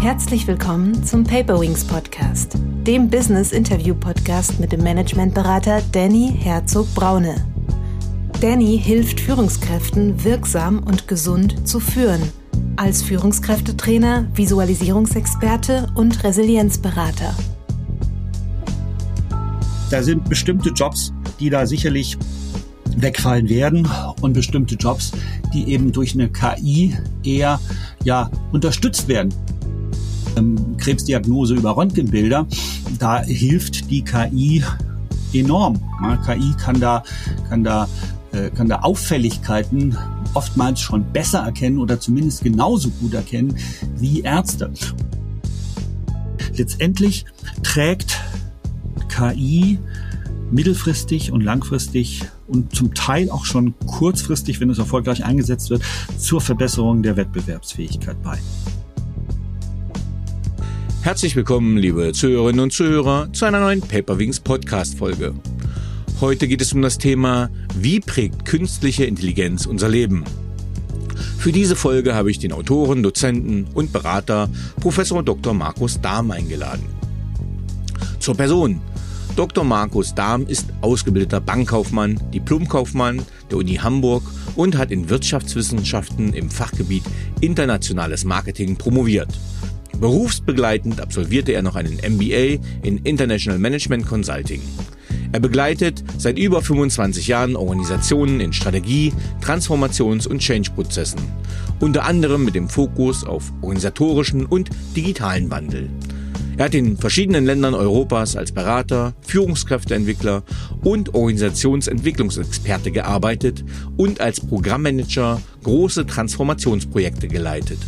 Herzlich willkommen zum Paperwings Podcast, dem Business Interview Podcast mit dem Managementberater Danny Herzog Braune. Danny hilft Führungskräften wirksam und gesund zu führen, als Führungskräftetrainer, Visualisierungsexperte und Resilienzberater. Da sind bestimmte Jobs, die da sicherlich wegfallen werden und bestimmte Jobs, die eben durch eine KI eher ja unterstützt werden ähm, Krebsdiagnose über Röntgenbilder, da hilft die KI enorm. Ja, KI kann da, kann da, äh, kann da Auffälligkeiten oftmals schon besser erkennen oder zumindest genauso gut erkennen wie Ärzte. Letztendlich trägt KI mittelfristig und langfristig und zum Teil auch schon kurzfristig, wenn es erfolgreich eingesetzt wird, zur Verbesserung der Wettbewerbsfähigkeit bei. Herzlich willkommen, liebe Zuhörerinnen und Zuhörer, zu einer neuen Paperwings Podcast Folge. Heute geht es um das Thema, wie prägt künstliche Intelligenz unser Leben? Für diese Folge habe ich den Autoren, Dozenten und Berater Professor Dr. Markus Dahm eingeladen. Zur Person. Dr. Markus Dahm ist ausgebildeter Bankkaufmann, Diplomkaufmann der Uni Hamburg und hat in Wirtschaftswissenschaften im Fachgebiet Internationales Marketing promoviert. Berufsbegleitend absolvierte er noch einen MBA in International Management Consulting. Er begleitet seit über 25 Jahren Organisationen in Strategie, Transformations- und Change-Prozessen, unter anderem mit dem Fokus auf organisatorischen und digitalen Wandel. Er hat in verschiedenen Ländern Europas als Berater, Führungskräfteentwickler und Organisationsentwicklungsexperte gearbeitet und als Programmmanager große Transformationsprojekte geleitet.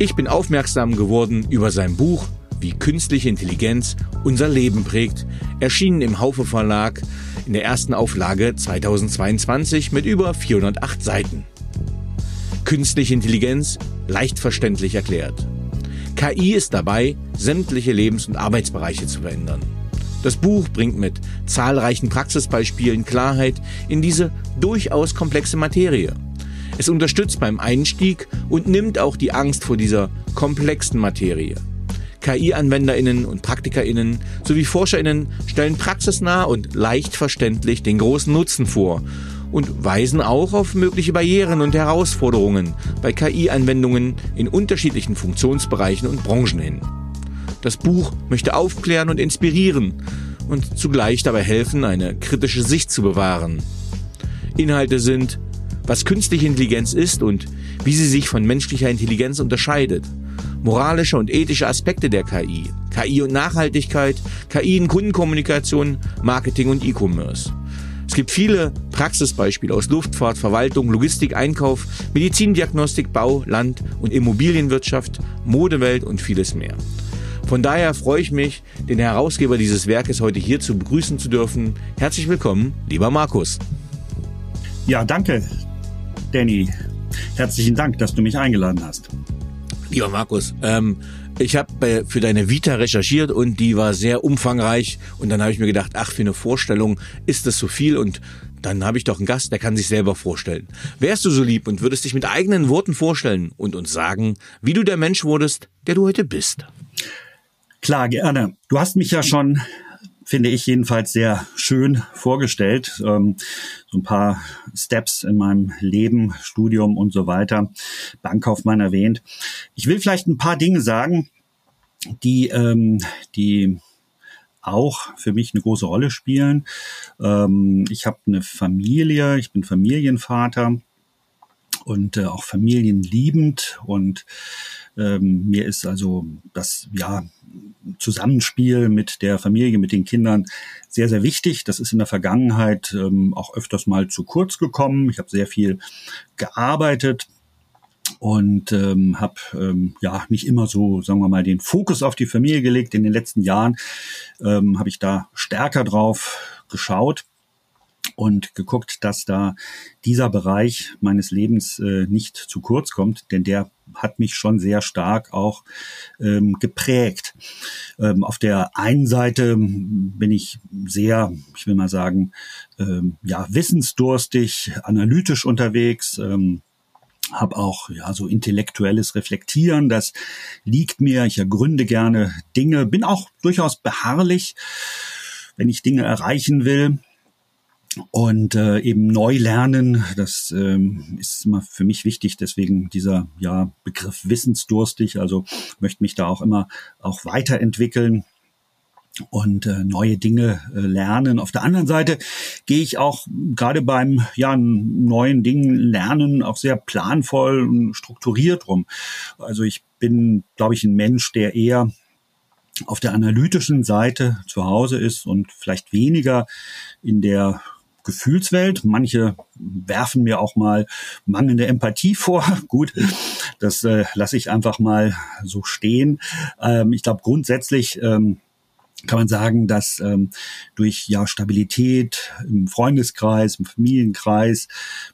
Ich bin aufmerksam geworden über sein Buch Wie künstliche Intelligenz unser Leben prägt, erschienen im Haufe Verlag in der ersten Auflage 2022 mit über 408 Seiten. Künstliche Intelligenz leicht verständlich erklärt. KI ist dabei, sämtliche Lebens- und Arbeitsbereiche zu verändern. Das Buch bringt mit zahlreichen Praxisbeispielen Klarheit in diese durchaus komplexe Materie es unterstützt beim Einstieg und nimmt auch die Angst vor dieser komplexen Materie. KI-AnwenderInnen und PraktikerInnen sowie ForscherInnen stellen praxisnah und leicht verständlich den großen Nutzen vor und weisen auch auf mögliche Barrieren und Herausforderungen bei KI-Anwendungen in unterschiedlichen Funktionsbereichen und Branchen hin. Das Buch möchte aufklären und inspirieren und zugleich dabei helfen, eine kritische Sicht zu bewahren. Inhalte sind was künstliche Intelligenz ist und wie sie sich von menschlicher Intelligenz unterscheidet, moralische und ethische Aspekte der KI, KI und Nachhaltigkeit, KI in Kundenkommunikation, Marketing und E-Commerce. Es gibt viele Praxisbeispiele aus Luftfahrt, Verwaltung, Logistik, Einkauf, Medizindiagnostik, Bau, Land- und Immobilienwirtschaft, Modewelt und vieles mehr. Von daher freue ich mich, den Herausgeber dieses Werkes heute hier zu begrüßen zu dürfen. Herzlich willkommen, lieber Markus. Ja, danke. Danny, herzlichen Dank, dass du mich eingeladen hast. Lieber Markus, ähm, ich habe für deine Vita recherchiert und die war sehr umfangreich und dann habe ich mir gedacht, ach, für eine Vorstellung ist das so viel und dann habe ich doch einen Gast, der kann sich selber vorstellen. Wärst du so lieb und würdest dich mit eigenen Worten vorstellen und uns sagen, wie du der Mensch wurdest, der du heute bist? Klar, gerne. Du hast mich ja schon finde ich jedenfalls sehr schön vorgestellt. Ähm, so ein paar Steps in meinem Leben, Studium und so weiter. Bankkaufmann erwähnt. Ich will vielleicht ein paar Dinge sagen, die, ähm, die auch für mich eine große Rolle spielen. Ähm, ich habe eine Familie, ich bin Familienvater und äh, auch familienliebend und ähm, mir ist also das ja Zusammenspiel mit der Familie, mit den Kindern sehr, sehr wichtig. Das ist in der Vergangenheit ähm, auch öfters mal zu kurz gekommen. Ich habe sehr viel gearbeitet und ähm, habe ähm, ja nicht immer so, sagen wir mal, den Fokus auf die Familie gelegt. In den letzten Jahren ähm, habe ich da stärker drauf geschaut und geguckt, dass da dieser Bereich meines Lebens äh, nicht zu kurz kommt, denn der hat mich schon sehr stark auch ähm, geprägt. Ähm, auf der einen Seite bin ich sehr, ich will mal sagen, ähm, ja, wissensdurstig, analytisch unterwegs. Ähm, habe auch ja so intellektuelles Reflektieren, das liegt mir. Ich ergründe gerne Dinge, bin auch durchaus beharrlich, wenn ich Dinge erreichen will und äh, eben neu lernen. Das ähm, ist immer für mich wichtig. Deswegen dieser ja Begriff wissensdurstig. Also möchte mich da auch immer auch weiterentwickeln und äh, neue Dinge äh, lernen. Auf der anderen Seite gehe ich auch gerade beim ja neuen Dingen lernen auch sehr planvoll und strukturiert rum. Also ich bin, glaube ich, ein Mensch, der eher auf der analytischen Seite zu Hause ist und vielleicht weniger in der Gefühlswelt. Manche werfen mir auch mal mangelnde Empathie vor. Gut, das äh, lasse ich einfach mal so stehen. Ähm, ich glaube grundsätzlich ähm, kann man sagen, dass ähm, durch ja Stabilität im Freundeskreis, im Familienkreis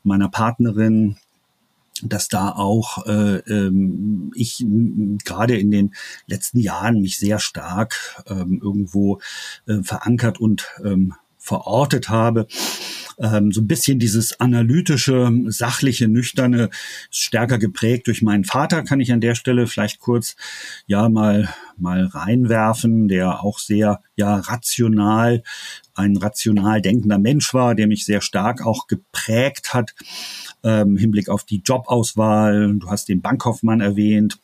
meiner Partnerin, dass da auch äh, ähm, ich gerade in den letzten Jahren mich sehr stark ähm, irgendwo äh, verankert und ähm, verortet habe. Ähm, so ein bisschen dieses analytische, sachliche, nüchterne, stärker geprägt durch meinen Vater, kann ich an der Stelle vielleicht kurz ja mal mal reinwerfen, der auch sehr ja rational ein rational denkender Mensch war, der mich sehr stark auch geprägt hat ähm, Hinblick auf die Jobauswahl. Du hast den Bankkaufmann erwähnt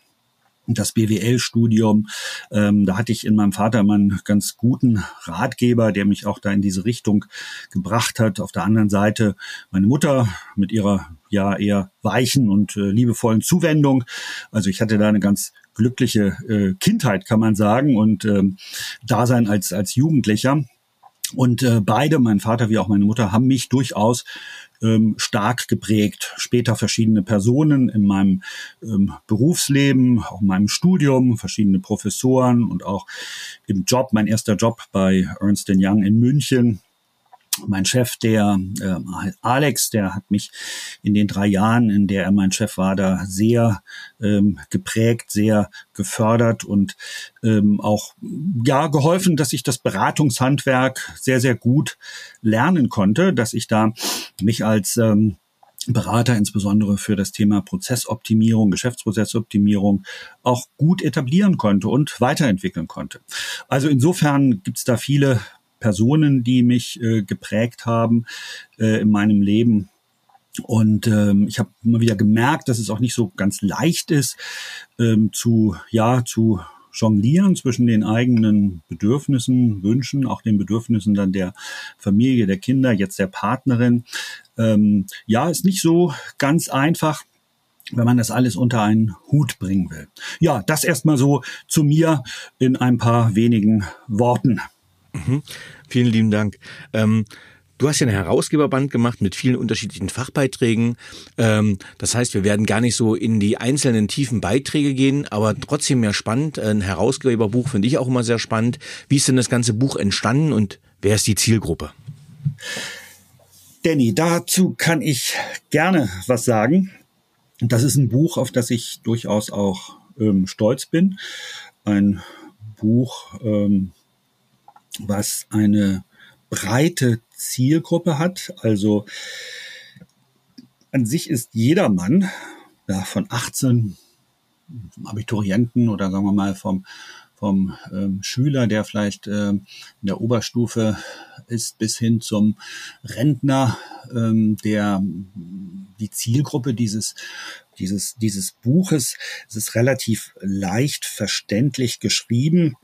das BWL-Studium. Ähm, da hatte ich in meinem Vater immer einen ganz guten Ratgeber, der mich auch da in diese Richtung gebracht hat. Auf der anderen Seite meine Mutter mit ihrer ja eher weichen und äh, liebevollen Zuwendung. Also ich hatte da eine ganz glückliche äh, Kindheit, kann man sagen, und ähm, Dasein als als Jugendlicher. Und äh, beide, mein Vater wie auch meine Mutter, haben mich durchaus ähm, stark geprägt. Später verschiedene Personen in meinem ähm, Berufsleben, auch in meinem Studium, verschiedene Professoren und auch im Job, mein erster Job bei Ernst Young in München mein Chef, der äh, Alex, der hat mich in den drei Jahren, in der er mein Chef war, da sehr ähm, geprägt, sehr gefördert und ähm, auch ja geholfen, dass ich das Beratungshandwerk sehr sehr gut lernen konnte, dass ich da mich als ähm, Berater insbesondere für das Thema Prozessoptimierung, Geschäftsprozessoptimierung auch gut etablieren konnte und weiterentwickeln konnte. Also insofern gibt es da viele Personen, die mich äh, geprägt haben äh, in meinem Leben. Und ähm, ich habe immer wieder gemerkt, dass es auch nicht so ganz leicht ist, ähm, zu, ja, zu jonglieren zwischen den eigenen Bedürfnissen, Wünschen, auch den Bedürfnissen dann der Familie, der Kinder, jetzt der Partnerin. Ähm, ja, ist nicht so ganz einfach wenn man das alles unter einen Hut bringen will. Ja, das erstmal so zu mir in ein paar wenigen Worten. Mhm. Vielen lieben Dank. Ähm, du hast ja ein Herausgeberband gemacht mit vielen unterschiedlichen Fachbeiträgen. Ähm, das heißt, wir werden gar nicht so in die einzelnen tiefen Beiträge gehen, aber trotzdem ja spannend. Ein Herausgeberbuch finde ich auch immer sehr spannend. Wie ist denn das ganze Buch entstanden und wer ist die Zielgruppe? Danny, dazu kann ich gerne was sagen. Das ist ein Buch, auf das ich durchaus auch ähm, stolz bin. Ein Buch, ähm, was eine breite Zielgruppe hat. Also an sich ist jedermann ja, von 18 Abiturienten oder sagen wir mal vom, vom ähm, Schüler, der vielleicht ähm, in der Oberstufe ist, bis hin zum Rentner, ähm, der die Zielgruppe dieses dieses dieses Buches. Es ist relativ leicht verständlich geschrieben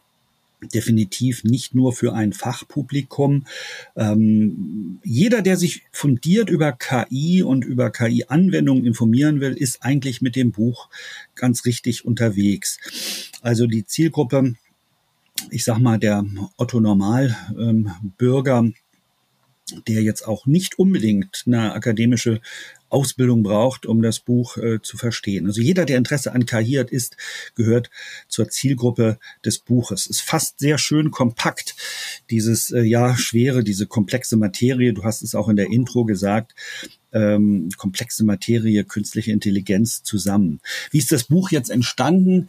definitiv nicht nur für ein Fachpublikum. Ähm, jeder, der sich fundiert über KI und über KI-Anwendungen informieren will, ist eigentlich mit dem Buch ganz richtig unterwegs. Also die Zielgruppe, ich sag mal, der Otto Normalbürger, ähm, der jetzt auch nicht unbedingt eine akademische Ausbildung braucht, um das Buch äh, zu verstehen. Also jeder, der Interesse an KI hat, ist, gehört zur Zielgruppe des Buches. Es fasst sehr schön kompakt dieses, äh, ja, schwere, diese komplexe Materie. Du hast es auch in der Intro gesagt. Ähm, komplexe Materie, künstliche Intelligenz zusammen. Wie ist das Buch jetzt entstanden?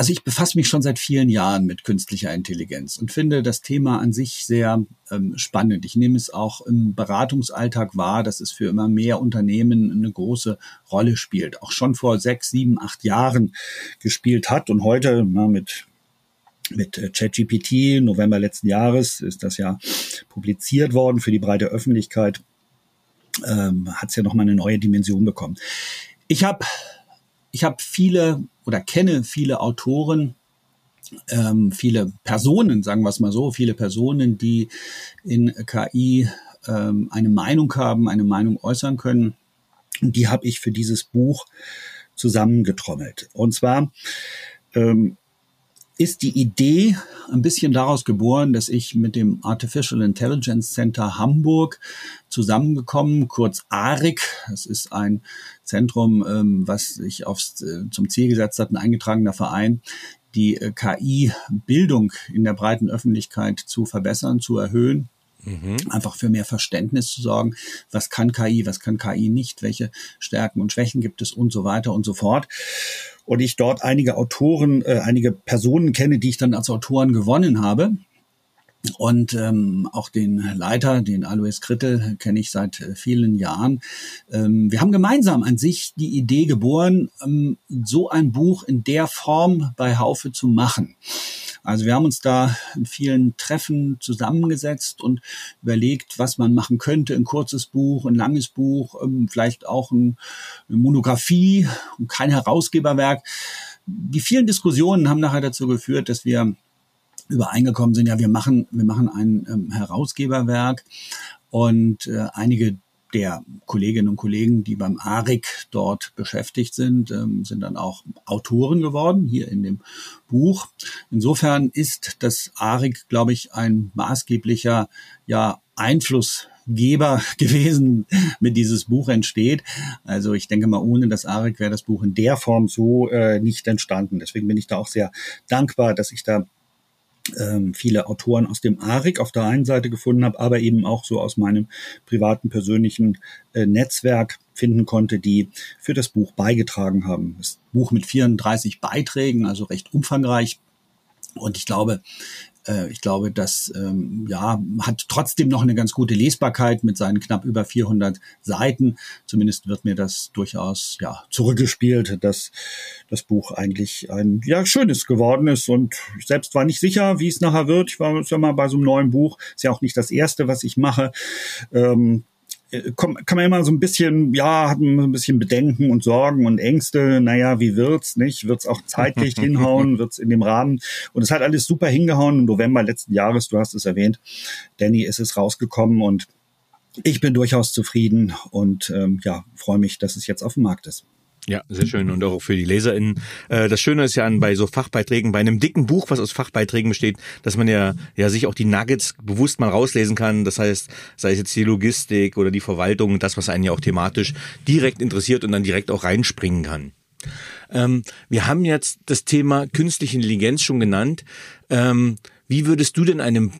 Also ich befasse mich schon seit vielen Jahren mit künstlicher Intelligenz und finde das Thema an sich sehr ähm, spannend. Ich nehme es auch im Beratungsalltag wahr, dass es für immer mehr Unternehmen eine große Rolle spielt. Auch schon vor sechs, sieben, acht Jahren gespielt hat und heute na, mit mit äh, ChatGPT, November letzten Jahres ist das ja publiziert worden für die breite Öffentlichkeit, ähm, hat es ja nochmal eine neue Dimension bekommen. Ich habe ich hab viele oder kenne viele Autoren, ähm, viele Personen, sagen wir es mal so, viele Personen, die in KI ähm, eine Meinung haben, eine Meinung äußern können. Und die habe ich für dieses Buch zusammengetrommelt. Und zwar ähm, ist die Idee ein bisschen daraus geboren, dass ich mit dem Artificial Intelligence Center Hamburg zusammengekommen, kurz ARIC. Das ist ein Zentrum, ähm, was sich aufs, äh, zum Ziel gesetzt hat, ein eingetragener Verein, die äh, KI-Bildung in der breiten Öffentlichkeit zu verbessern, zu erhöhen. Mhm. Einfach für mehr Verständnis zu sorgen, was kann KI, was kann KI nicht, welche Stärken und Schwächen gibt es und so weiter und so fort und ich dort einige Autoren, äh, einige Personen kenne, die ich dann als Autoren gewonnen habe. Und ähm, auch den Leiter, den Alois Krittel, kenne ich seit äh, vielen Jahren. Ähm, wir haben gemeinsam an sich die Idee geboren, ähm, so ein Buch in der Form bei Haufe zu machen. Also wir haben uns da in vielen Treffen zusammengesetzt und überlegt, was man machen könnte. Ein kurzes Buch, ein langes Buch, ähm, vielleicht auch ein, eine Monographie und kein Herausgeberwerk. Die vielen Diskussionen haben nachher dazu geführt, dass wir übereingekommen sind, ja, wir machen, wir machen ein ähm, Herausgeberwerk und äh, einige der Kolleginnen und Kollegen, die beim ARIC dort beschäftigt sind, ähm, sind dann auch Autoren geworden, hier in dem Buch. Insofern ist das ARIC, glaube ich, ein maßgeblicher ja, Einflussgeber gewesen, mit dieses Buch entsteht. Also ich denke mal, ohne das ARIC wäre das Buch in der Form so äh, nicht entstanden. Deswegen bin ich da auch sehr dankbar, dass ich da ähm, viele Autoren aus dem ARIC auf der einen Seite gefunden habe, aber eben auch so aus meinem privaten, persönlichen äh, Netzwerk finden konnte, die für das Buch beigetragen haben. Das Buch mit 34 Beiträgen, also recht umfangreich. Und ich glaube, ich glaube, das ähm, ja, hat trotzdem noch eine ganz gute Lesbarkeit mit seinen knapp über 400 Seiten. Zumindest wird mir das durchaus ja, zurückgespielt, dass das Buch eigentlich ein ja, schönes geworden ist. Und ich selbst war nicht sicher, wie es nachher wird. Ich war ja mal bei so einem neuen Buch. Ist ja auch nicht das erste, was ich mache. Ähm, äh, kann man immer so ein bisschen, ja, hat man ein bisschen Bedenken und Sorgen und Ängste. Naja, wie wird's, nicht? Wird's auch zeitlich hinhauen? Wird's in dem Rahmen? Und es hat alles super hingehauen. Im November letzten Jahres, du hast es erwähnt, Danny ist es rausgekommen und ich bin durchaus zufrieden und ähm, ja, freue mich, dass es jetzt auf dem Markt ist. Ja, sehr schön und auch für die LeserInnen. Äh, das Schöne ist ja an bei so Fachbeiträgen, bei einem dicken Buch, was aus Fachbeiträgen besteht, dass man ja ja sich auch die Nuggets bewusst mal rauslesen kann. Das heißt, sei es jetzt die Logistik oder die Verwaltung, das, was einen ja auch thematisch direkt interessiert und dann direkt auch reinspringen kann. Ähm, wir haben jetzt das Thema künstliche Intelligenz schon genannt. Ähm, wie würdest du denn einem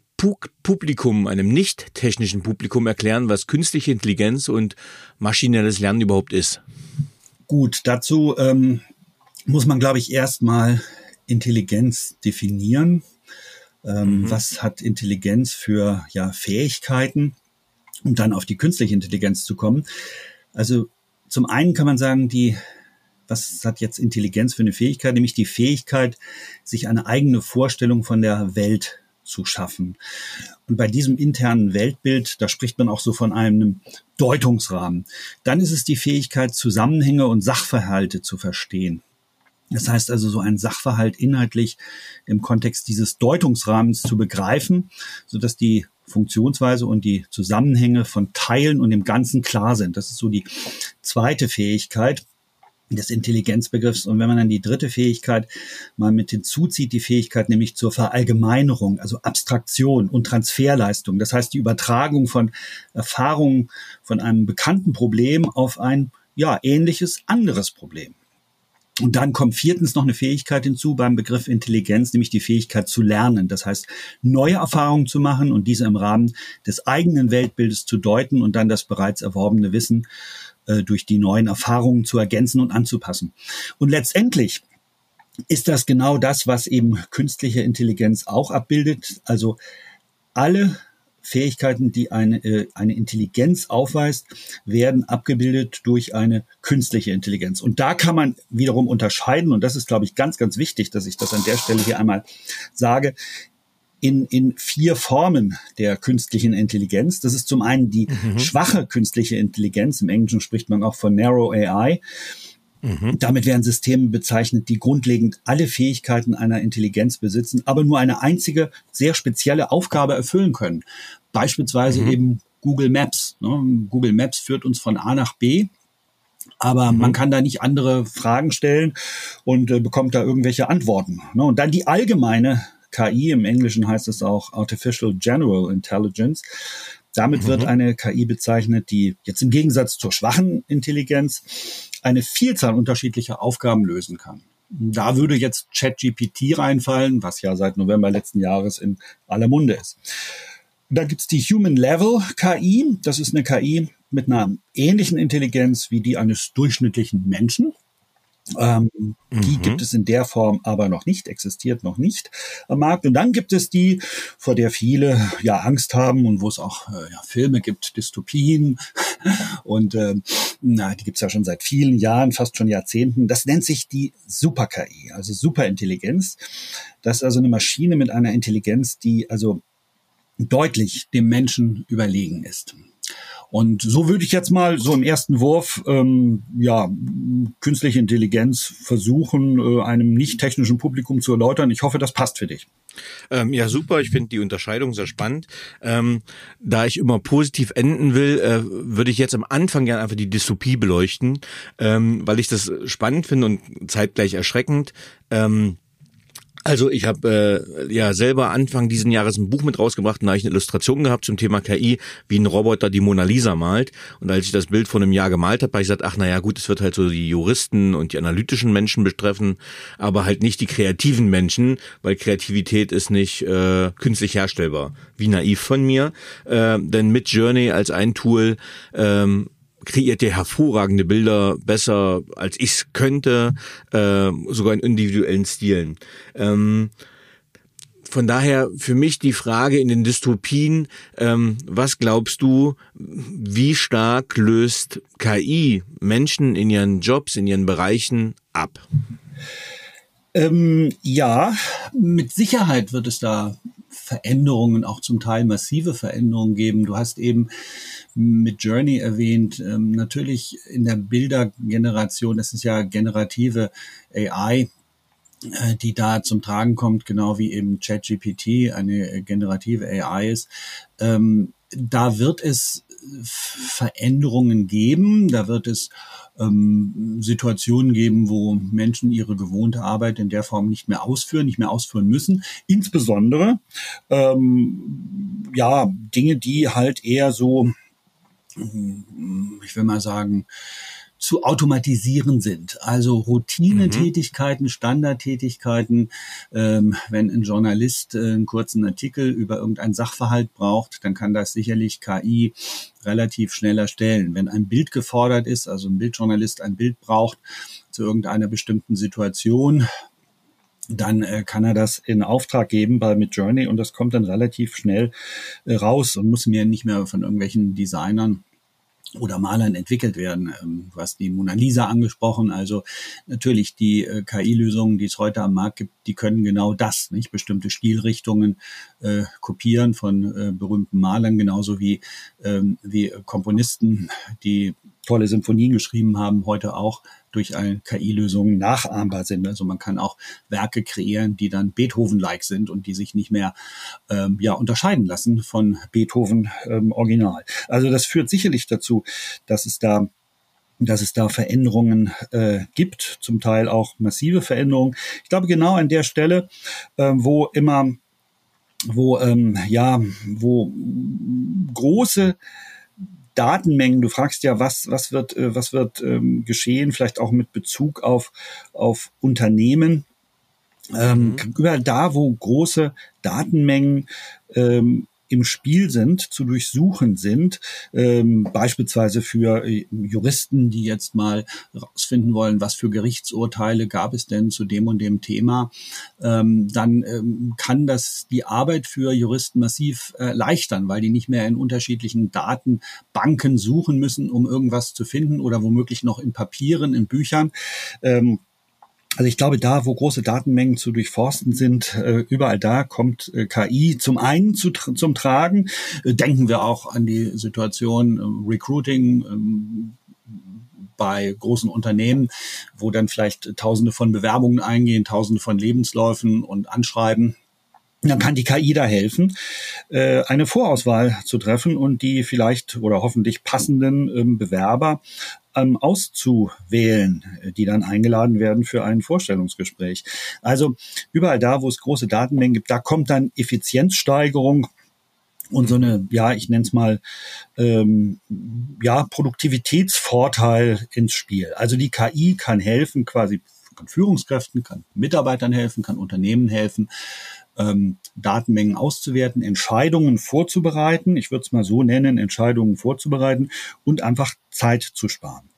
Publikum, einem nicht technischen Publikum erklären, was künstliche Intelligenz und maschinelles Lernen überhaupt ist? Gut, dazu ähm, muss man, glaube ich, erstmal Intelligenz definieren. Ähm, mhm. Was hat Intelligenz für ja, Fähigkeiten, um dann auf die künstliche Intelligenz zu kommen? Also zum einen kann man sagen, die, was hat jetzt Intelligenz für eine Fähigkeit? Nämlich die Fähigkeit, sich eine eigene Vorstellung von der Welt zu schaffen. Und bei diesem internen Weltbild, da spricht man auch so von einem Deutungsrahmen. Dann ist es die Fähigkeit, Zusammenhänge und Sachverhalte zu verstehen. Das heißt also, so ein Sachverhalt inhaltlich im Kontext dieses Deutungsrahmens zu begreifen, so dass die Funktionsweise und die Zusammenhänge von Teilen und dem Ganzen klar sind. Das ist so die zweite Fähigkeit des Intelligenzbegriffs. Und wenn man dann die dritte Fähigkeit mal mit hinzuzieht, die Fähigkeit nämlich zur Verallgemeinerung, also Abstraktion und Transferleistung, das heißt die Übertragung von Erfahrungen von einem bekannten Problem auf ein ja ähnliches anderes Problem. Und dann kommt viertens noch eine Fähigkeit hinzu beim Begriff Intelligenz, nämlich die Fähigkeit zu lernen. Das heißt, neue Erfahrungen zu machen und diese im Rahmen des eigenen Weltbildes zu deuten und dann das bereits erworbene Wissen äh, durch die neuen Erfahrungen zu ergänzen und anzupassen. Und letztendlich ist das genau das, was eben künstliche Intelligenz auch abbildet. Also alle Fähigkeiten, die eine, äh, eine Intelligenz aufweist, werden abgebildet durch eine künstliche Intelligenz. Und da kann man wiederum unterscheiden, und das ist, glaube ich, ganz, ganz wichtig, dass ich das an der Stelle hier einmal sage, in, in vier Formen der künstlichen Intelligenz. Das ist zum einen die mhm. schwache künstliche Intelligenz. Im Englischen spricht man auch von Narrow AI. Mhm. Damit werden Systeme bezeichnet, die grundlegend alle Fähigkeiten einer Intelligenz besitzen, aber nur eine einzige, sehr spezielle Aufgabe erfüllen können. Beispielsweise mhm. eben Google Maps. Ne? Google Maps führt uns von A nach B, aber mhm. man kann da nicht andere Fragen stellen und äh, bekommt da irgendwelche Antworten. Ne? Und dann die allgemeine KI, im Englischen heißt es auch Artificial General Intelligence. Damit mhm. wird eine KI bezeichnet, die jetzt im Gegensatz zur schwachen Intelligenz eine Vielzahl unterschiedlicher Aufgaben lösen kann. Da würde jetzt ChatGPT reinfallen, was ja seit November letzten Jahres in aller Munde ist. Da gibt's die Human Level KI. Das ist eine KI mit einer ähnlichen Intelligenz wie die eines durchschnittlichen Menschen. Ähm, mhm. Die gibt es in der Form aber noch nicht, existiert noch nicht am Markt. Und dann gibt es die, vor der viele ja Angst haben und wo es auch äh, ja, Filme gibt, Dystopien. Und äh, na, die gibt es ja schon seit vielen Jahren, fast schon Jahrzehnten. Das nennt sich die Super-KI, also Superintelligenz. Das ist also eine Maschine mit einer Intelligenz, die also deutlich dem Menschen überlegen ist. Und so würde ich jetzt mal so im ersten Wurf ähm, ja künstliche Intelligenz versuchen, äh, einem nicht technischen Publikum zu erläutern. Ich hoffe, das passt für dich. Ähm, ja, super. Ich finde die Unterscheidung sehr spannend. Ähm, da ich immer positiv enden will, äh, würde ich jetzt am Anfang gerne einfach die Dystopie beleuchten, ähm, weil ich das spannend finde und zeitgleich erschreckend. Ähm, also ich habe äh, ja selber Anfang diesen Jahres ein Buch mit rausgebracht und da habe ich eine Illustration gehabt zum Thema KI, wie ein Roboter die Mona Lisa malt. Und als ich das Bild vor einem Jahr gemalt habe, habe ich gesagt, ach naja gut, es wird halt so die Juristen und die analytischen Menschen betreffen, aber halt nicht die kreativen Menschen, weil Kreativität ist nicht äh, künstlich herstellbar. Wie naiv von mir. Äh, denn mit Journey als ein Tool ähm, kreiert ihr hervorragende Bilder besser als ich es könnte, äh, sogar in individuellen Stilen. Ähm, von daher für mich die Frage in den Dystopien, ähm, was glaubst du, wie stark löst KI Menschen in ihren Jobs, in ihren Bereichen ab? Ähm, ja, mit Sicherheit wird es da Veränderungen, auch zum Teil massive Veränderungen geben. Du hast eben mit Journey erwähnt. Ähm, natürlich in der Bildergeneration, das ist ja generative AI, äh, die da zum Tragen kommt, genau wie eben ChatGPT eine generative AI ist. Ähm, da wird es Veränderungen geben, da wird es ähm, Situationen geben, wo Menschen ihre gewohnte Arbeit in der Form nicht mehr ausführen, nicht mehr ausführen müssen. Insbesondere ähm, ja Dinge, die halt eher so ich will mal sagen, zu automatisieren sind. Also Routinetätigkeiten, mhm. Standardtätigkeiten. Ähm, wenn ein Journalist äh, einen kurzen Artikel über irgendeinen Sachverhalt braucht, dann kann das sicherlich KI relativ schnell erstellen. Wenn ein Bild gefordert ist, also ein Bildjournalist ein Bild braucht zu irgendeiner bestimmten Situation, dann äh, kann er das in Auftrag geben bei Midjourney und das kommt dann relativ schnell äh, raus und muss mir nicht mehr von irgendwelchen Designern oder Malern entwickelt werden. Ähm, du hast die Mona Lisa angesprochen. Also natürlich die äh, KI-Lösungen, die es heute am Markt gibt, die können genau das, nicht bestimmte Stilrichtungen äh, kopieren von äh, berühmten Malern, genauso wie ähm, wie Komponisten, die tolle Symphonien geschrieben haben, heute auch durch eine KI-Lösung nachahmbar sind. Also man kann auch Werke kreieren, die dann Beethoven-like sind und die sich nicht mehr ähm, ja, unterscheiden lassen von Beethoven ähm, Original. Also das führt sicherlich dazu, dass es da dass es da Veränderungen äh, gibt, zum Teil auch massive Veränderungen. Ich glaube, genau an der Stelle, äh, wo immer, wo ähm, ja, wo große Datenmengen. Du fragst ja, was, was wird, äh, was wird ähm, geschehen, vielleicht auch mit Bezug auf, auf Unternehmen. Ähm, mhm. Überall da, wo große Datenmengen ähm, im Spiel sind, zu durchsuchen sind, ähm, beispielsweise für äh, Juristen, die jetzt mal herausfinden wollen, was für Gerichtsurteile gab es denn zu dem und dem Thema, ähm, dann ähm, kann das die Arbeit für Juristen massiv äh, erleichtern, weil die nicht mehr in unterschiedlichen Datenbanken suchen müssen, um irgendwas zu finden oder womöglich noch in Papieren, in Büchern. Ähm, also ich glaube, da, wo große Datenmengen zu durchforsten sind, äh, überall da kommt äh, KI zum einen zu, zum Tragen. Äh, denken wir auch an die Situation Recruiting ähm, bei großen Unternehmen, wo dann vielleicht Tausende von Bewerbungen eingehen, Tausende von Lebensläufen und Anschreiben dann kann die KI da helfen, eine Vorauswahl zu treffen und die vielleicht oder hoffentlich passenden ähm, Bewerber ähm, auszuwählen, die dann eingeladen werden für ein Vorstellungsgespräch. Also überall da, wo es große Datenmengen gibt, da kommt dann Effizienzsteigerung und so eine, ja, ich nenne es mal, ähm, ja, Produktivitätsvorteil ins Spiel. Also die KI kann helfen, quasi kann Führungskräften, kann Mitarbeitern helfen, kann Unternehmen helfen, ähm, Datenmengen auszuwerten, Entscheidungen vorzubereiten, ich würde es mal so nennen, Entscheidungen vorzubereiten und einfach Zeit zu sparen.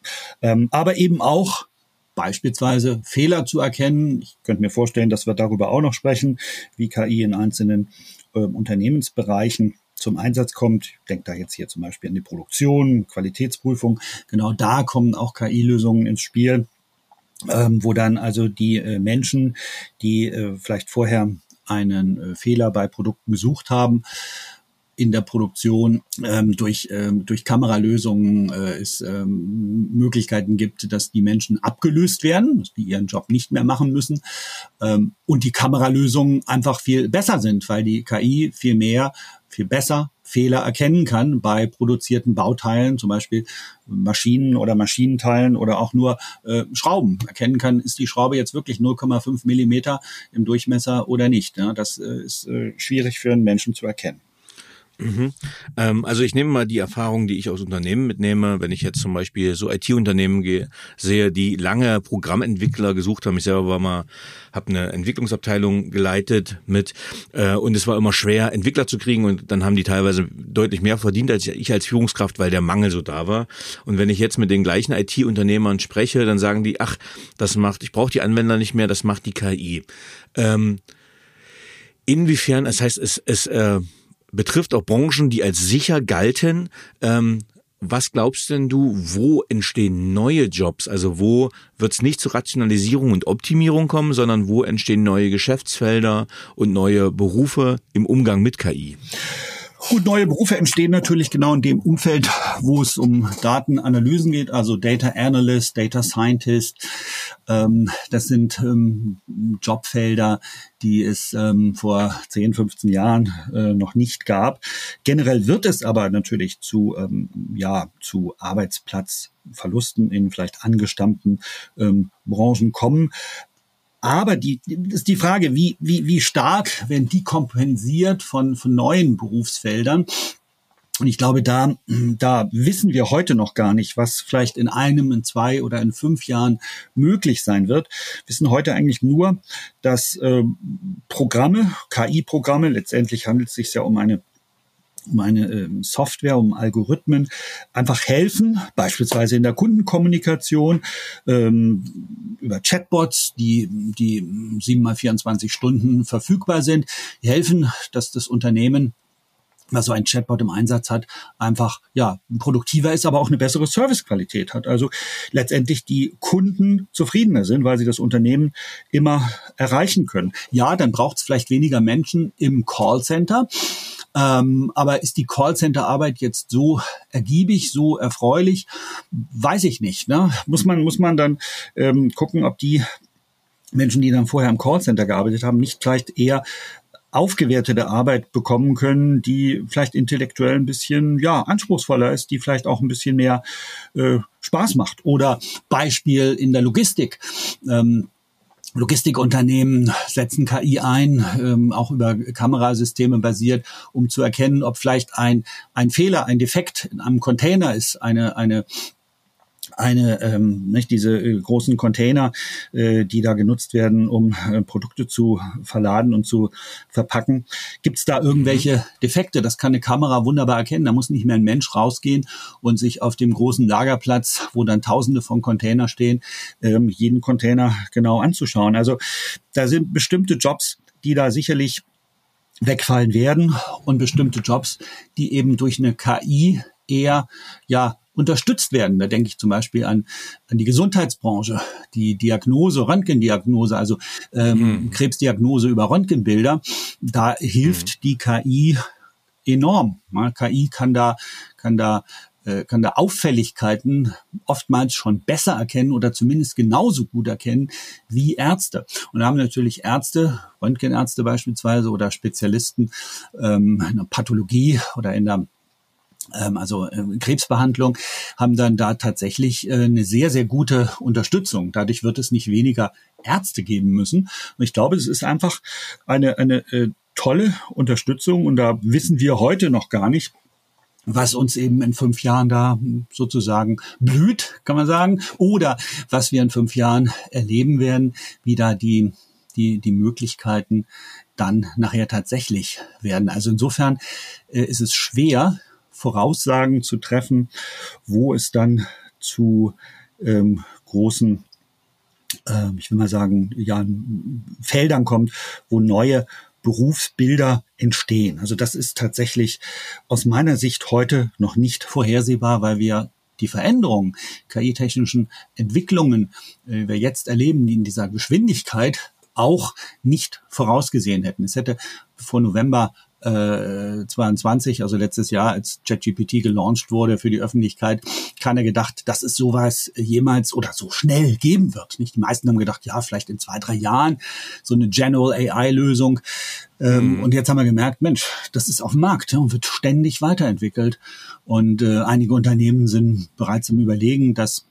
Ähm, aber eben auch beispielsweise Fehler zu erkennen. Ich könnte mir vorstellen, dass wir darüber auch noch sprechen, wie KI in einzelnen äh, Unternehmensbereichen zum Einsatz kommt. Ich denke da jetzt hier zum Beispiel an die Produktion, Qualitätsprüfung. Genau da kommen auch KI-Lösungen ins Spiel. Ähm, wo dann also die äh, Menschen, die äh, vielleicht vorher einen äh, Fehler bei Produkten gesucht haben. In der Produktion ähm, durch ähm, durch Kameralösungen äh, es ähm, Möglichkeiten gibt, dass die Menschen abgelöst werden, dass die ihren Job nicht mehr machen müssen ähm, und die Kameralösungen einfach viel besser sind, weil die KI viel mehr, viel besser Fehler erkennen kann bei produzierten Bauteilen, zum Beispiel Maschinen oder Maschinenteilen oder auch nur äh, Schrauben erkennen kann, ist die Schraube jetzt wirklich 0,5 Millimeter im Durchmesser oder nicht. Ja, das äh, ist äh, schwierig für einen Menschen zu erkennen. Mhm. Ähm, also ich nehme mal die Erfahrung, die ich aus Unternehmen mitnehme, wenn ich jetzt zum Beispiel so IT-Unternehmen sehe, die lange Programmentwickler gesucht haben. Ich selber war mal, habe eine Entwicklungsabteilung geleitet mit äh, und es war immer schwer, Entwickler zu kriegen und dann haben die teilweise deutlich mehr verdient als ich als Führungskraft, weil der Mangel so da war. Und wenn ich jetzt mit den gleichen IT-Unternehmern spreche, dann sagen die, ach, das macht, ich brauche die Anwender nicht mehr, das macht die KI. Ähm, inwiefern, das heißt, es, es äh, betrifft auch Branchen, die als sicher galten. Ähm, was glaubst denn du, wo entstehen neue Jobs? Also wo wird es nicht zu Rationalisierung und Optimierung kommen, sondern wo entstehen neue Geschäftsfelder und neue Berufe im Umgang mit KI? Gut, neue Berufe entstehen natürlich genau in dem Umfeld, wo es um Datenanalysen geht, also Data Analyst, Data Scientist. Ähm, das sind ähm, Jobfelder, die es ähm, vor 10, 15 Jahren äh, noch nicht gab. Generell wird es aber natürlich zu, ähm, ja, zu Arbeitsplatzverlusten in vielleicht angestammten ähm, Branchen kommen. Aber die ist die Frage, wie, wie, wie stark werden die kompensiert von, von neuen Berufsfeldern? Und ich glaube, da, da wissen wir heute noch gar nicht, was vielleicht in einem, in zwei oder in fünf Jahren möglich sein wird. Wir wissen heute eigentlich nur, dass äh, Programme, KI-Programme, letztendlich handelt es sich ja um eine um eine ähm, Software, um Algorithmen einfach helfen, beispielsweise in der Kundenkommunikation ähm, über Chatbots, die die sieben mal 24 Stunden verfügbar sind, helfen, dass das Unternehmen was so ein Chatbot im Einsatz hat, einfach ja produktiver ist, aber auch eine bessere Servicequalität hat. Also letztendlich die Kunden zufriedener sind, weil sie das Unternehmen immer erreichen können. Ja, dann braucht es vielleicht weniger Menschen im Callcenter, ähm, aber ist die Callcenter-Arbeit jetzt so ergiebig, so erfreulich? Weiß ich nicht. Ne? Muss man muss man dann ähm, gucken, ob die Menschen, die dann vorher im Callcenter gearbeitet haben, nicht vielleicht eher aufgewertete Arbeit bekommen können, die vielleicht intellektuell ein bisschen ja anspruchsvoller ist, die vielleicht auch ein bisschen mehr äh, Spaß macht. Oder Beispiel in der Logistik. Ähm, Logistikunternehmen setzen KI ein, ähm, auch über Kamerasysteme basiert, um zu erkennen, ob vielleicht ein, ein Fehler, ein Defekt in einem Container ist, eine, eine eine ähm, nicht diese äh, großen Container, äh, die da genutzt werden, um äh, Produkte zu verladen und zu verpacken. Gibt es da irgendwelche mhm. Defekte? Das kann eine Kamera wunderbar erkennen. Da muss nicht mehr ein Mensch rausgehen und sich auf dem großen Lagerplatz, wo dann Tausende von Container stehen, ähm, jeden Container genau anzuschauen. Also da sind bestimmte Jobs, die da sicherlich wegfallen werden und bestimmte Jobs, die eben durch eine KI eher ja unterstützt werden. Da denke ich zum Beispiel an, an die Gesundheitsbranche, die Diagnose, Röntgendiagnose, also ähm, mhm. Krebsdiagnose über Röntgenbilder. Da hilft mhm. die KI enorm. Ja, KI kann da, kann da äh, kann da Auffälligkeiten oftmals schon besser erkennen oder zumindest genauso gut erkennen wie Ärzte. Und da haben natürlich Ärzte, Röntgenärzte beispielsweise oder Spezialisten ähm, in der Pathologie oder in der also äh, Krebsbehandlung, haben dann da tatsächlich äh, eine sehr, sehr gute Unterstützung. Dadurch wird es nicht weniger Ärzte geben müssen. Und ich glaube, es ist einfach eine, eine äh, tolle Unterstützung und da wissen wir heute noch gar nicht, was uns eben in fünf Jahren da sozusagen blüht, kann man sagen, oder was wir in fünf Jahren erleben werden, wie da die, die, die Möglichkeiten dann nachher tatsächlich werden. Also insofern ist es schwer, Voraussagen zu treffen, wo es dann zu ähm, großen, äh, ich will mal sagen, ja, Feldern kommt, wo neue Berufsbilder entstehen. Also das ist tatsächlich aus meiner Sicht heute noch nicht vorhersehbar, weil wir die Veränderungen, KI-technischen Entwicklungen, äh, wir jetzt erleben, die in dieser Geschwindigkeit auch nicht vorausgesehen hätten. Es hätte vor November äh, 22, also letztes Jahr, als ChatGPT gelauncht wurde für die Öffentlichkeit, keiner gedacht, dass es sowas jemals oder so schnell geben wird. Nicht die meisten haben gedacht, ja, vielleicht in zwei, drei Jahren so eine General AI-Lösung. Ähm, mhm. Und jetzt haben wir gemerkt, Mensch, das ist auf dem Markt ja, und wird ständig weiterentwickelt. Und äh, einige Unternehmen sind bereits im Überlegen, dass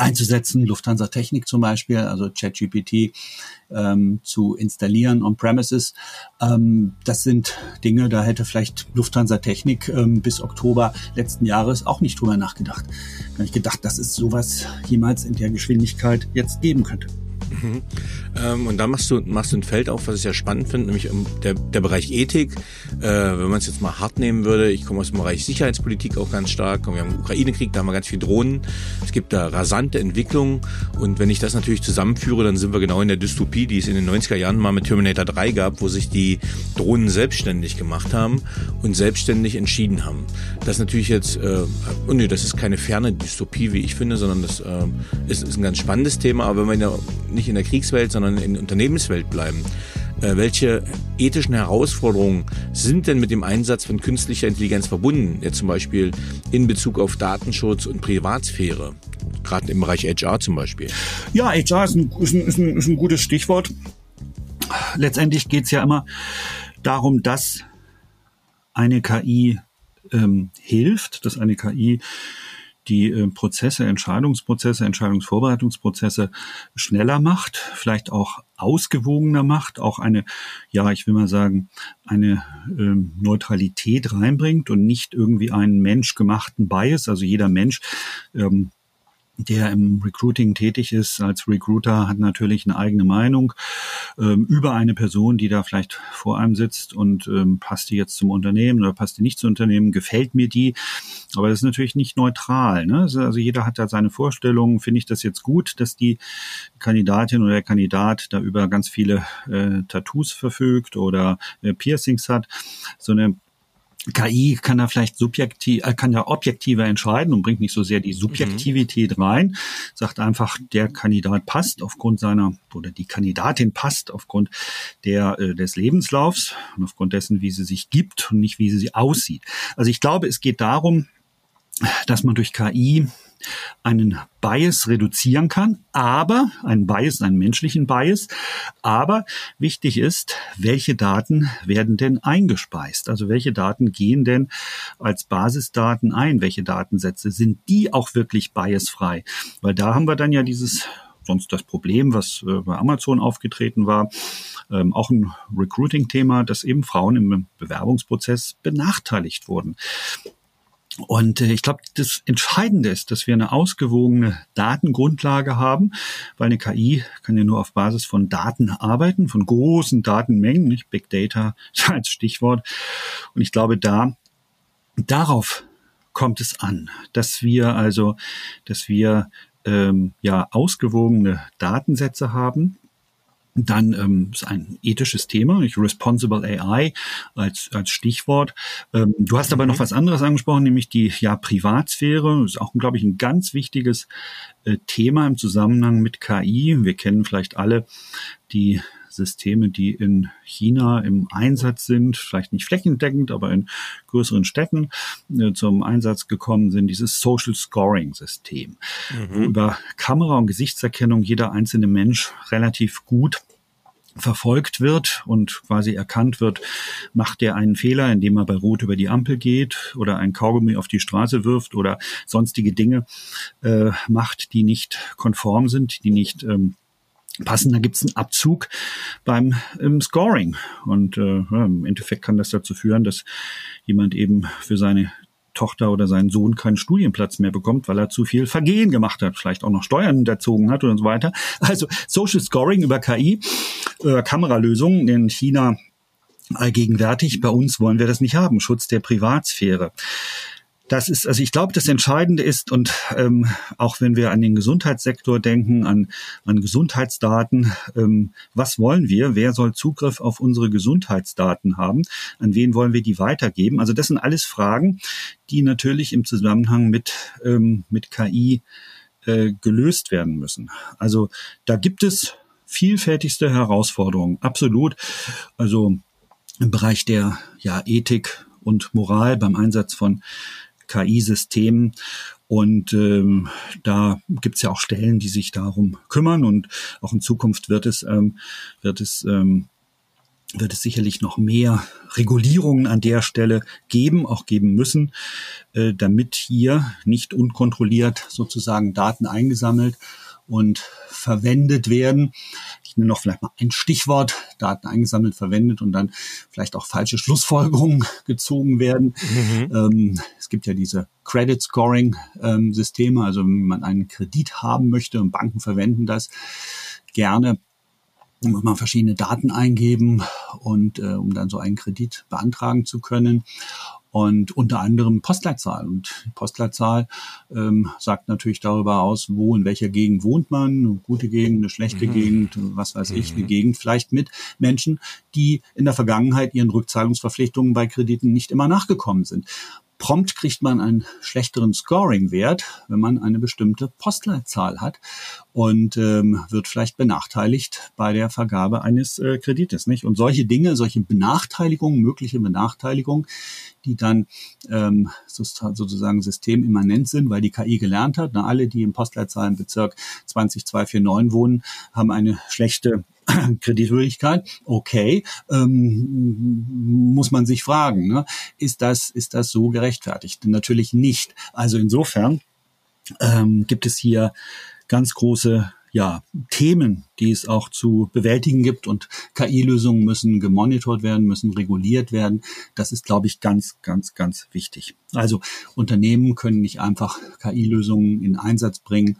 einzusetzen, Lufthansa Technik zum Beispiel, also ChatGPT ähm, zu installieren on-premises. Ähm, das sind Dinge, da hätte vielleicht Lufthansa Technik ähm, bis Oktober letzten Jahres auch nicht drüber nachgedacht. Gar nicht gedacht, dass es sowas jemals in der Geschwindigkeit jetzt geben könnte. Mhm. Ähm, und da machst du, machst du ein Feld auf, was ich ja spannend finde, nämlich der, der Bereich Ethik. Äh, wenn man es jetzt mal hart nehmen würde, ich komme aus dem Bereich Sicherheitspolitik auch ganz stark. Und wir haben einen Ukraine-Krieg, da haben wir ganz viel Drohnen. Es gibt da rasante Entwicklungen. Und wenn ich das natürlich zusammenführe, dann sind wir genau in der Dystopie, die es in den 90er Jahren mal mit Terminator 3 gab, wo sich die Drohnen selbstständig gemacht haben und selbstständig entschieden haben. Das ist natürlich jetzt, äh, und nee, das ist keine ferne Dystopie, wie ich finde, sondern das äh, ist, ist ein ganz spannendes Thema. Aber wenn wir nicht in der Kriegswelt, sondern in der Unternehmenswelt bleiben. Äh, welche ethischen Herausforderungen sind denn mit dem Einsatz von künstlicher Intelligenz verbunden? Jetzt zum Beispiel in Bezug auf Datenschutz und Privatsphäre, gerade im Bereich HR zum Beispiel. Ja, HR ist ein, ist ein, ist ein, ist ein gutes Stichwort. Letztendlich geht es ja immer darum, dass eine KI ähm, hilft, dass eine KI die äh, Prozesse, Entscheidungsprozesse, Entscheidungsvorbereitungsprozesse schneller macht, vielleicht auch ausgewogener macht, auch eine, ja, ich will mal sagen, eine ähm, Neutralität reinbringt und nicht irgendwie einen menschgemachten Bias. Also jeder Mensch ähm, der im Recruiting tätig ist als Recruiter, hat natürlich eine eigene Meinung ähm, über eine Person, die da vielleicht vor einem sitzt und ähm, passt die jetzt zum Unternehmen oder passt die nicht zum Unternehmen, gefällt mir die. Aber das ist natürlich nicht neutral. Ne? Also jeder hat da seine Vorstellungen. Finde ich das jetzt gut, dass die Kandidatin oder der Kandidat da über ganz viele äh, Tattoos verfügt oder äh, Piercings hat? So eine KI kann da vielleicht subjektiv, äh, kann ja objektiver entscheiden und bringt nicht so sehr die Subjektivität mhm. rein, sagt einfach, der Kandidat passt aufgrund seiner oder die Kandidatin passt aufgrund der äh, des Lebenslaufs und aufgrund dessen, wie sie sich gibt und nicht wie sie aussieht. Also ich glaube, es geht darum, dass man durch KI einen Bias reduzieren kann, aber einen Bias, einen menschlichen Bias. Aber wichtig ist, welche Daten werden denn eingespeist? Also welche Daten gehen denn als Basisdaten ein? Welche Datensätze sind die auch wirklich biasfrei? Weil da haben wir dann ja dieses sonst das Problem, was äh, bei Amazon aufgetreten war, ähm, auch ein Recruiting-Thema, dass eben Frauen im Bewerbungsprozess benachteiligt wurden. Und äh, ich glaube, das Entscheidende ist, dass wir eine ausgewogene Datengrundlage haben, weil eine KI kann ja nur auf Basis von Daten arbeiten, von großen Datenmengen, nicht Big Data als Stichwort. Und ich glaube, da darauf kommt es an, dass wir also, dass wir ähm, ja ausgewogene Datensätze haben, dann ähm, ist ein ethisches Thema, nicht Responsible AI als, als Stichwort. Ähm, du hast aber mhm. noch was anderes angesprochen, nämlich die ja Privatsphäre. Das ist auch, glaube ich, ein ganz wichtiges äh, Thema im Zusammenhang mit KI. Wir kennen vielleicht alle die Systeme, die in China im Einsatz sind, vielleicht nicht flächendeckend, aber in größeren Städten äh, zum Einsatz gekommen sind, dieses Social Scoring System, mhm. wo über Kamera und Gesichtserkennung jeder einzelne Mensch relativ gut verfolgt wird und quasi erkannt wird, macht er einen Fehler, indem er bei Rot über die Ampel geht oder ein Kaugummi auf die Straße wirft oder sonstige Dinge äh, macht, die nicht konform sind, die nicht ähm, passen. Da gibt es einen Abzug beim im Scoring. Und äh, im Endeffekt kann das dazu führen, dass jemand eben für seine Tochter oder seinen Sohn keinen Studienplatz mehr bekommt, weil er zu viel Vergehen gemacht hat, vielleicht auch noch Steuern hinterzogen hat und so weiter. Also Social Scoring über KI, äh, Kameralösungen in China allgegenwärtig. Bei uns wollen wir das nicht haben. Schutz der Privatsphäre das ist, also ich glaube, das Entscheidende ist, und ähm, auch wenn wir an den Gesundheitssektor denken, an, an Gesundheitsdaten, ähm, was wollen wir? Wer soll Zugriff auf unsere Gesundheitsdaten haben? An wen wollen wir die weitergeben? Also das sind alles Fragen, die natürlich im Zusammenhang mit, ähm, mit KI äh, gelöst werden müssen. Also da gibt es vielfältigste Herausforderungen, absolut. Also im Bereich der ja, Ethik und Moral beim Einsatz von KI-Systemen. Und ähm, da gibt's ja auch Stellen, die sich darum kümmern. Und auch in Zukunft wird es, ähm, wird es ähm, wird es sicherlich noch mehr Regulierungen an der Stelle geben, auch geben müssen, äh, damit hier nicht unkontrolliert sozusagen Daten eingesammelt und verwendet werden. Ich nenne noch vielleicht mal ein Stichwort, Daten eingesammelt, verwendet und dann vielleicht auch falsche Schlussfolgerungen gezogen werden. Mhm. Ähm, es gibt ja diese Credit Scoring ähm, Systeme, also wenn man einen Kredit haben möchte und Banken verwenden das gerne, muss man verschiedene Daten eingeben und äh, um dann so einen Kredit beantragen zu können und unter anderem Postleitzahl. Und die Postleitzahl ähm, sagt natürlich darüber aus, wo in welcher Gegend wohnt man, eine gute Gegend, eine schlechte mhm. Gegend, was weiß ich, eine mhm. Gegend vielleicht mit Menschen, die in der Vergangenheit ihren Rückzahlungsverpflichtungen bei Krediten nicht immer nachgekommen sind. Prompt kriegt man einen schlechteren Scoring-Wert, wenn man eine bestimmte Postleitzahl hat und ähm, wird vielleicht benachteiligt bei der Vergabe eines äh, Kredites. Nicht? Und solche Dinge, solche Benachteiligungen, mögliche Benachteiligungen, die dann ähm, sozusagen systemimmanent sind, weil die KI gelernt hat. Na, alle, die im Postleitzahlenbezirk 20249 wohnen, haben eine schlechte Kreditwürdigkeit, okay, ähm, muss man sich fragen, ne? ist das ist das so gerechtfertigt? Natürlich nicht. Also insofern ähm, gibt es hier ganz große ja, Themen, die es auch zu bewältigen gibt und KI-Lösungen müssen gemonitort werden, müssen reguliert werden. Das ist, glaube ich, ganz, ganz, ganz wichtig. Also Unternehmen können nicht einfach KI-Lösungen in Einsatz bringen,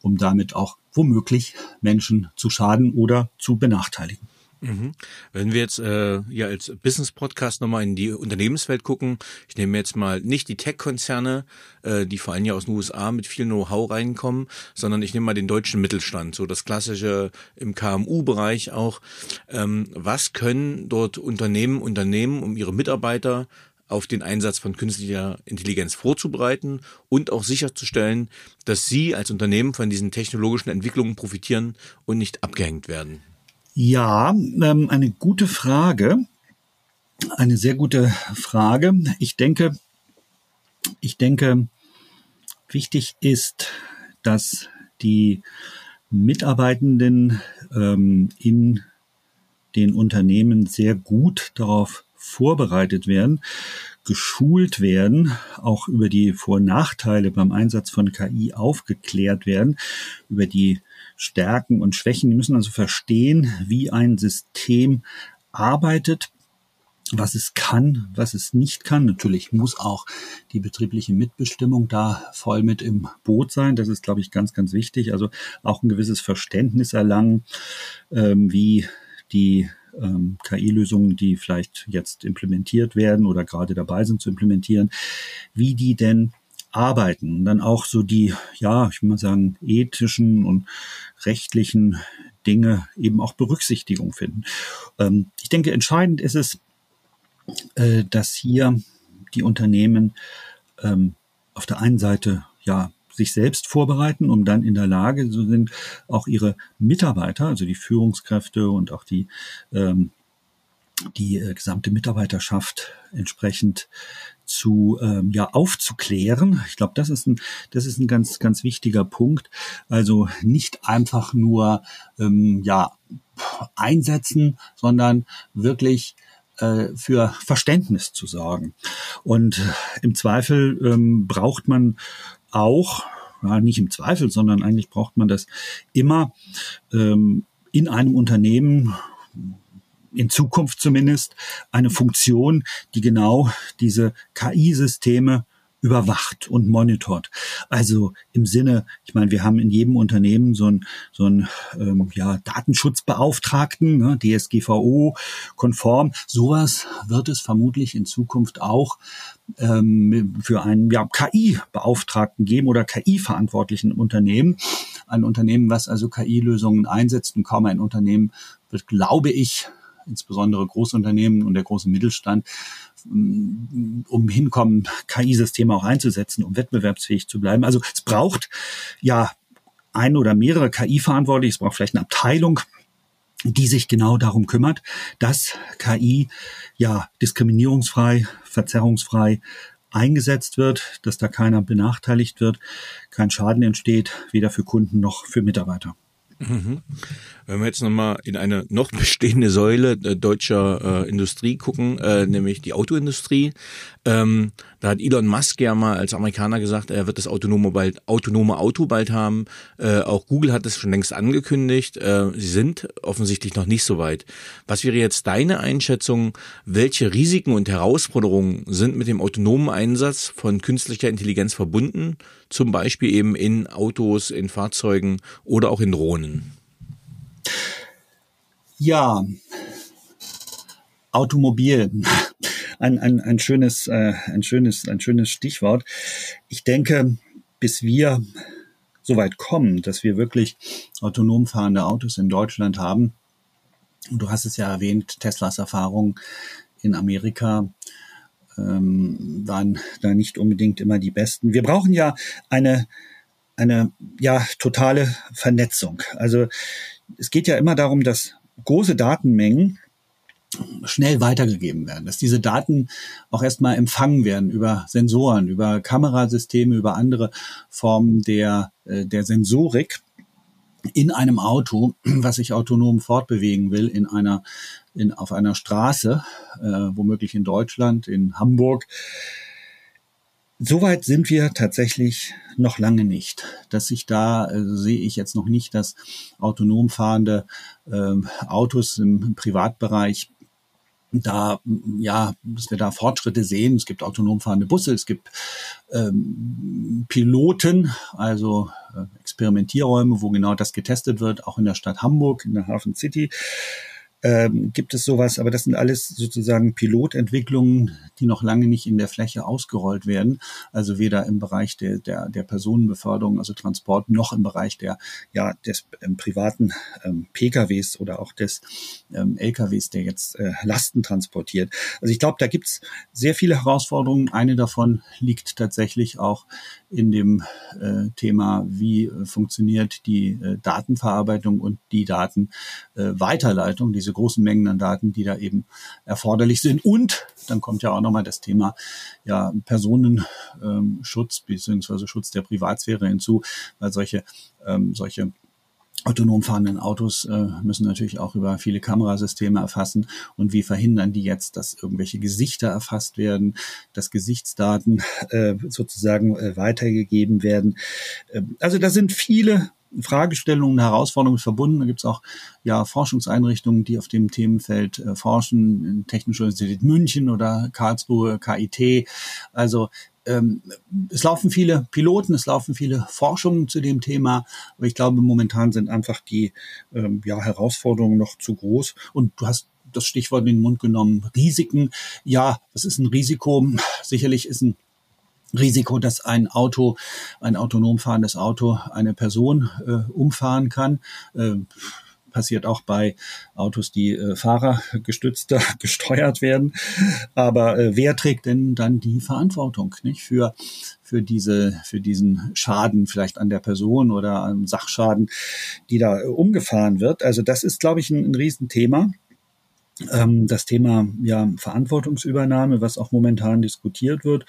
um damit auch womöglich Menschen zu schaden oder zu benachteiligen. Mhm. Wenn wir jetzt äh, ja als Business-Podcast nochmal in die Unternehmenswelt gucken, ich nehme jetzt mal nicht die Tech-Konzerne, äh, die vor allem ja aus den USA mit viel Know-how reinkommen, sondern ich nehme mal den deutschen Mittelstand, so das klassische im KMU-Bereich auch. Ähm, was können dort Unternehmen unternehmen, um ihre Mitarbeiter auf den Einsatz von künstlicher Intelligenz vorzubereiten und auch sicherzustellen, dass Sie als Unternehmen von diesen technologischen Entwicklungen profitieren und nicht abgehängt werden? Ja, ähm, eine gute Frage. Eine sehr gute Frage. Ich denke, ich denke, wichtig ist, dass die Mitarbeitenden ähm, in den Unternehmen sehr gut darauf vorbereitet werden, geschult werden, auch über die Vor- und Nachteile beim Einsatz von KI aufgeklärt werden, über die Stärken und Schwächen. Die müssen also verstehen, wie ein System arbeitet was es kann, was es nicht kann. Natürlich muss auch die betriebliche Mitbestimmung da voll mit im Boot sein. Das ist, glaube ich, ganz, ganz wichtig. Also auch ein gewisses Verständnis erlangen, ähm, wie die ähm, KI-Lösungen, die vielleicht jetzt implementiert werden oder gerade dabei sind zu implementieren, wie die denn arbeiten. Und dann auch so die, ja, ich will mal sagen, ethischen und rechtlichen Dinge eben auch Berücksichtigung finden. Ähm, ich denke, entscheidend ist es, äh, dass hier die Unternehmen ähm, auf der einen Seite ja sich selbst vorbereiten, um dann in der Lage so sind, auch ihre Mitarbeiter, also die Führungskräfte und auch die ähm, die äh, gesamte Mitarbeiterschaft entsprechend zu ähm, ja aufzuklären. Ich glaube, das ist ein das ist ein ganz ganz wichtiger Punkt. Also nicht einfach nur ähm, ja einsetzen, sondern wirklich äh, für Verständnis zu sorgen. Und im Zweifel ähm, braucht man auch, ja, nicht im Zweifel, sondern eigentlich braucht man das immer ähm, in einem Unternehmen, in Zukunft zumindest, eine Funktion, die genau diese KI-Systeme überwacht und monitort. Also im Sinne, ich meine, wir haben in jedem Unternehmen so einen so einen ähm, ja, Datenschutzbeauftragten, ne, DSGVO konform. Sowas wird es vermutlich in Zukunft auch ähm, für einen ja, KI-Beauftragten geben oder KI-verantwortlichen Unternehmen. Ein Unternehmen, was also KI-Lösungen einsetzt und kaum ein Unternehmen wird, glaube ich, insbesondere Großunternehmen und der große Mittelstand, um hinkommen, KI-Systeme auch einzusetzen, um wettbewerbsfähig zu bleiben. Also es braucht ja ein oder mehrere KI-Verantwortliche, es braucht vielleicht eine Abteilung, die sich genau darum kümmert, dass KI ja diskriminierungsfrei, verzerrungsfrei eingesetzt wird, dass da keiner benachteiligt wird, kein Schaden entsteht, weder für Kunden noch für Mitarbeiter. Mhm. Wenn wir jetzt nochmal in eine noch bestehende Säule äh, deutscher äh, Industrie gucken, äh, nämlich die Autoindustrie, ähm, da hat Elon Musk ja mal als Amerikaner gesagt, er wird das autonome, bald, autonome Auto bald haben. Äh, auch Google hat es schon längst angekündigt. Äh, sie sind offensichtlich noch nicht so weit. Was wäre jetzt deine Einschätzung? Welche Risiken und Herausforderungen sind mit dem autonomen Einsatz von künstlicher Intelligenz verbunden? Zum Beispiel eben in Autos, in Fahrzeugen oder auch in Drohnen? Ja, Automobil. Ein, ein, ein schönes, äh, ein schönes, ein schönes Stichwort. Ich denke, bis wir so weit kommen, dass wir wirklich autonom fahrende Autos in Deutschland haben. Und du hast es ja erwähnt, Teslas Erfahrung in Amerika ähm, waren da nicht unbedingt immer die besten. Wir brauchen ja eine eine ja totale Vernetzung. Also es geht ja immer darum, dass große Datenmengen schnell weitergegeben werden, dass diese Daten auch erstmal empfangen werden über Sensoren, über Kamerasysteme, über andere Formen der, äh, der Sensorik in einem Auto, was sich autonom fortbewegen will, in einer, in, auf einer Straße, äh, womöglich in Deutschland, in Hamburg, Soweit sind wir tatsächlich noch lange nicht. Dass sich da äh, sehe ich jetzt noch nicht, dass autonom fahrende äh, Autos im Privatbereich da ja, dass wir da Fortschritte sehen. Es gibt autonom fahrende Busse, es gibt ähm, Piloten, also äh, Experimentierräume, wo genau das getestet wird, auch in der Stadt Hamburg, in der Hafen City ähm, gibt es sowas, aber das sind alles sozusagen Pilotentwicklungen, die noch lange nicht in der Fläche ausgerollt werden. Also weder im Bereich der, der, der Personenbeförderung, also Transport, noch im Bereich der, ja, des ähm, privaten ähm, PKWs oder auch des ähm, LKWs, der jetzt äh, Lasten transportiert. Also ich glaube, da gibt's sehr viele Herausforderungen. Eine davon liegt tatsächlich auch in dem äh, Thema, wie äh, funktioniert die äh, Datenverarbeitung und die Datenweiterleitung, diese großen Mengen an Daten, die da eben erforderlich sind. Und dann kommt ja auch nochmal das Thema ja, Personenschutz ähm, beziehungsweise Schutz der Privatsphäre hinzu, weil solche, ähm, solche autonom fahrenden Autos äh, müssen natürlich auch über viele Kamerasysteme erfassen. Und wie verhindern die jetzt, dass irgendwelche Gesichter erfasst werden, dass Gesichtsdaten äh, sozusagen äh, weitergegeben werden? Äh, also da sind viele Fragestellungen, Herausforderungen verbunden. Da gibt es auch ja Forschungseinrichtungen, die auf dem Themenfeld äh, forschen, Technische Universität München oder Karlsruhe, KIT. Also ähm, es laufen viele Piloten, es laufen viele Forschungen zu dem Thema, aber ich glaube, momentan sind einfach die ähm, ja, Herausforderungen noch zu groß. Und du hast das Stichwort in den Mund genommen, Risiken. Ja, was ist ein Risiko? Sicherlich ist ein Risiko, dass ein Auto, ein autonom fahrendes Auto eine Person äh, umfahren kann. Äh, passiert auch bei Autos, die äh, fahrergestützter gesteuert werden. Aber äh, wer trägt denn dann die Verantwortung nicht für für diese für diesen Schaden vielleicht an der Person oder am Sachschaden, die da äh, umgefahren wird? Also das ist, glaube ich, ein, ein Riesenthema. Ähm, das Thema ja Verantwortungsübernahme, was auch momentan diskutiert wird.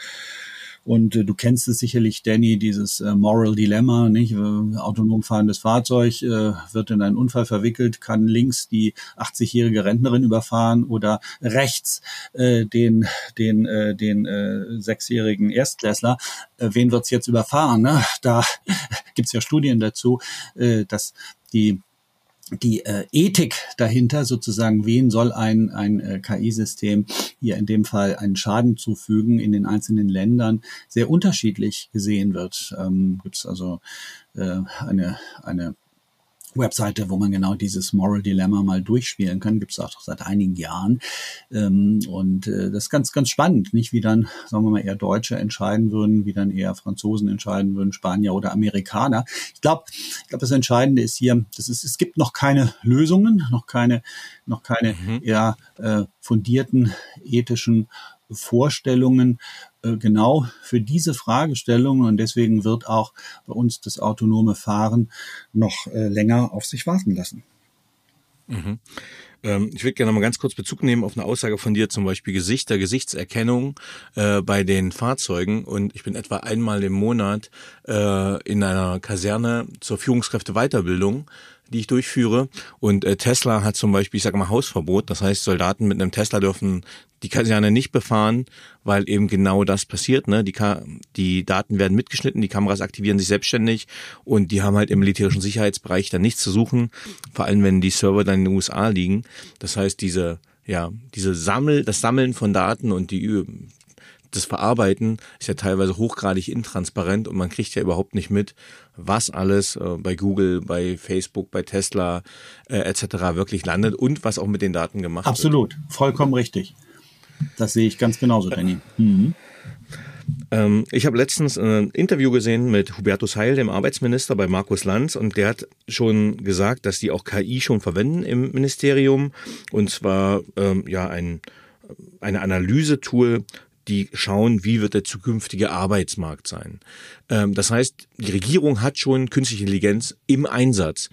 Und äh, du kennst es sicherlich, Danny, dieses äh, Moral Dilemma, nicht? Äh, autonom fahrendes Fahrzeug äh, wird in einen Unfall verwickelt, kann links die 80-jährige Rentnerin überfahren oder rechts äh, den den den äh, sechsjährigen Erstklässler. Wen wird's jetzt überfahren? Ne? Da gibt's ja Studien dazu, dass die die äh, Ethik dahinter, sozusagen, wen soll ein, ein äh, KI-System hier in dem Fall einen Schaden zufügen in den einzelnen Ländern, sehr unterschiedlich gesehen wird. Ähm, Gibt es also äh, eine, eine Webseite, wo man genau dieses Moral Dilemma mal durchspielen kann. Gibt es auch seit einigen Jahren. Ähm, und äh, das ist ganz, ganz spannend, nicht wie dann, sagen wir mal, eher Deutsche entscheiden würden, wie dann eher Franzosen entscheiden würden, Spanier oder Amerikaner. Ich glaube, ich glaube, das Entscheidende ist hier, das ist, es gibt noch keine Lösungen, noch keine, noch keine mhm. ja, äh, fundierten ethischen Vorstellungen genau für diese Fragestellungen und deswegen wird auch bei uns das autonome Fahren noch äh, länger auf sich warten lassen. Mhm. Ähm, ich würde gerne mal ganz kurz Bezug nehmen auf eine Aussage von dir, zum Beispiel Gesichter, Gesichtserkennung äh, bei den Fahrzeugen. Und ich bin etwa einmal im Monat äh, in einer Kaserne zur Führungskräfteweiterbildung die ich durchführe. Und äh, Tesla hat zum Beispiel, ich sage mal, Hausverbot. Das heißt, Soldaten mit einem Tesla dürfen die Kaserne nicht befahren, weil eben genau das passiert. Ne? Die, Ka die Daten werden mitgeschnitten, die Kameras aktivieren sich selbstständig und die haben halt im militärischen Sicherheitsbereich dann nichts zu suchen, vor allem wenn die Server dann in den USA liegen. Das heißt, diese ja, diese Sammel, das Sammeln von Daten und die das Verarbeiten ist ja teilweise hochgradig intransparent und man kriegt ja überhaupt nicht mit, was alles äh, bei Google, bei Facebook, bei Tesla äh, etc. wirklich landet und was auch mit den Daten gemacht Absolut. wird. Absolut, vollkommen richtig. Das sehe ich ganz genauso, Danny. Mhm. Ähm, ich habe letztens ein Interview gesehen mit Hubertus Heil, dem Arbeitsminister bei Markus Lanz, und der hat schon gesagt, dass die auch KI schon verwenden im Ministerium. Und zwar ähm, ja ein eine Analysetool die schauen, wie wird der zukünftige Arbeitsmarkt sein. Ähm, das heißt, die Regierung hat schon künstliche Intelligenz im Einsatz.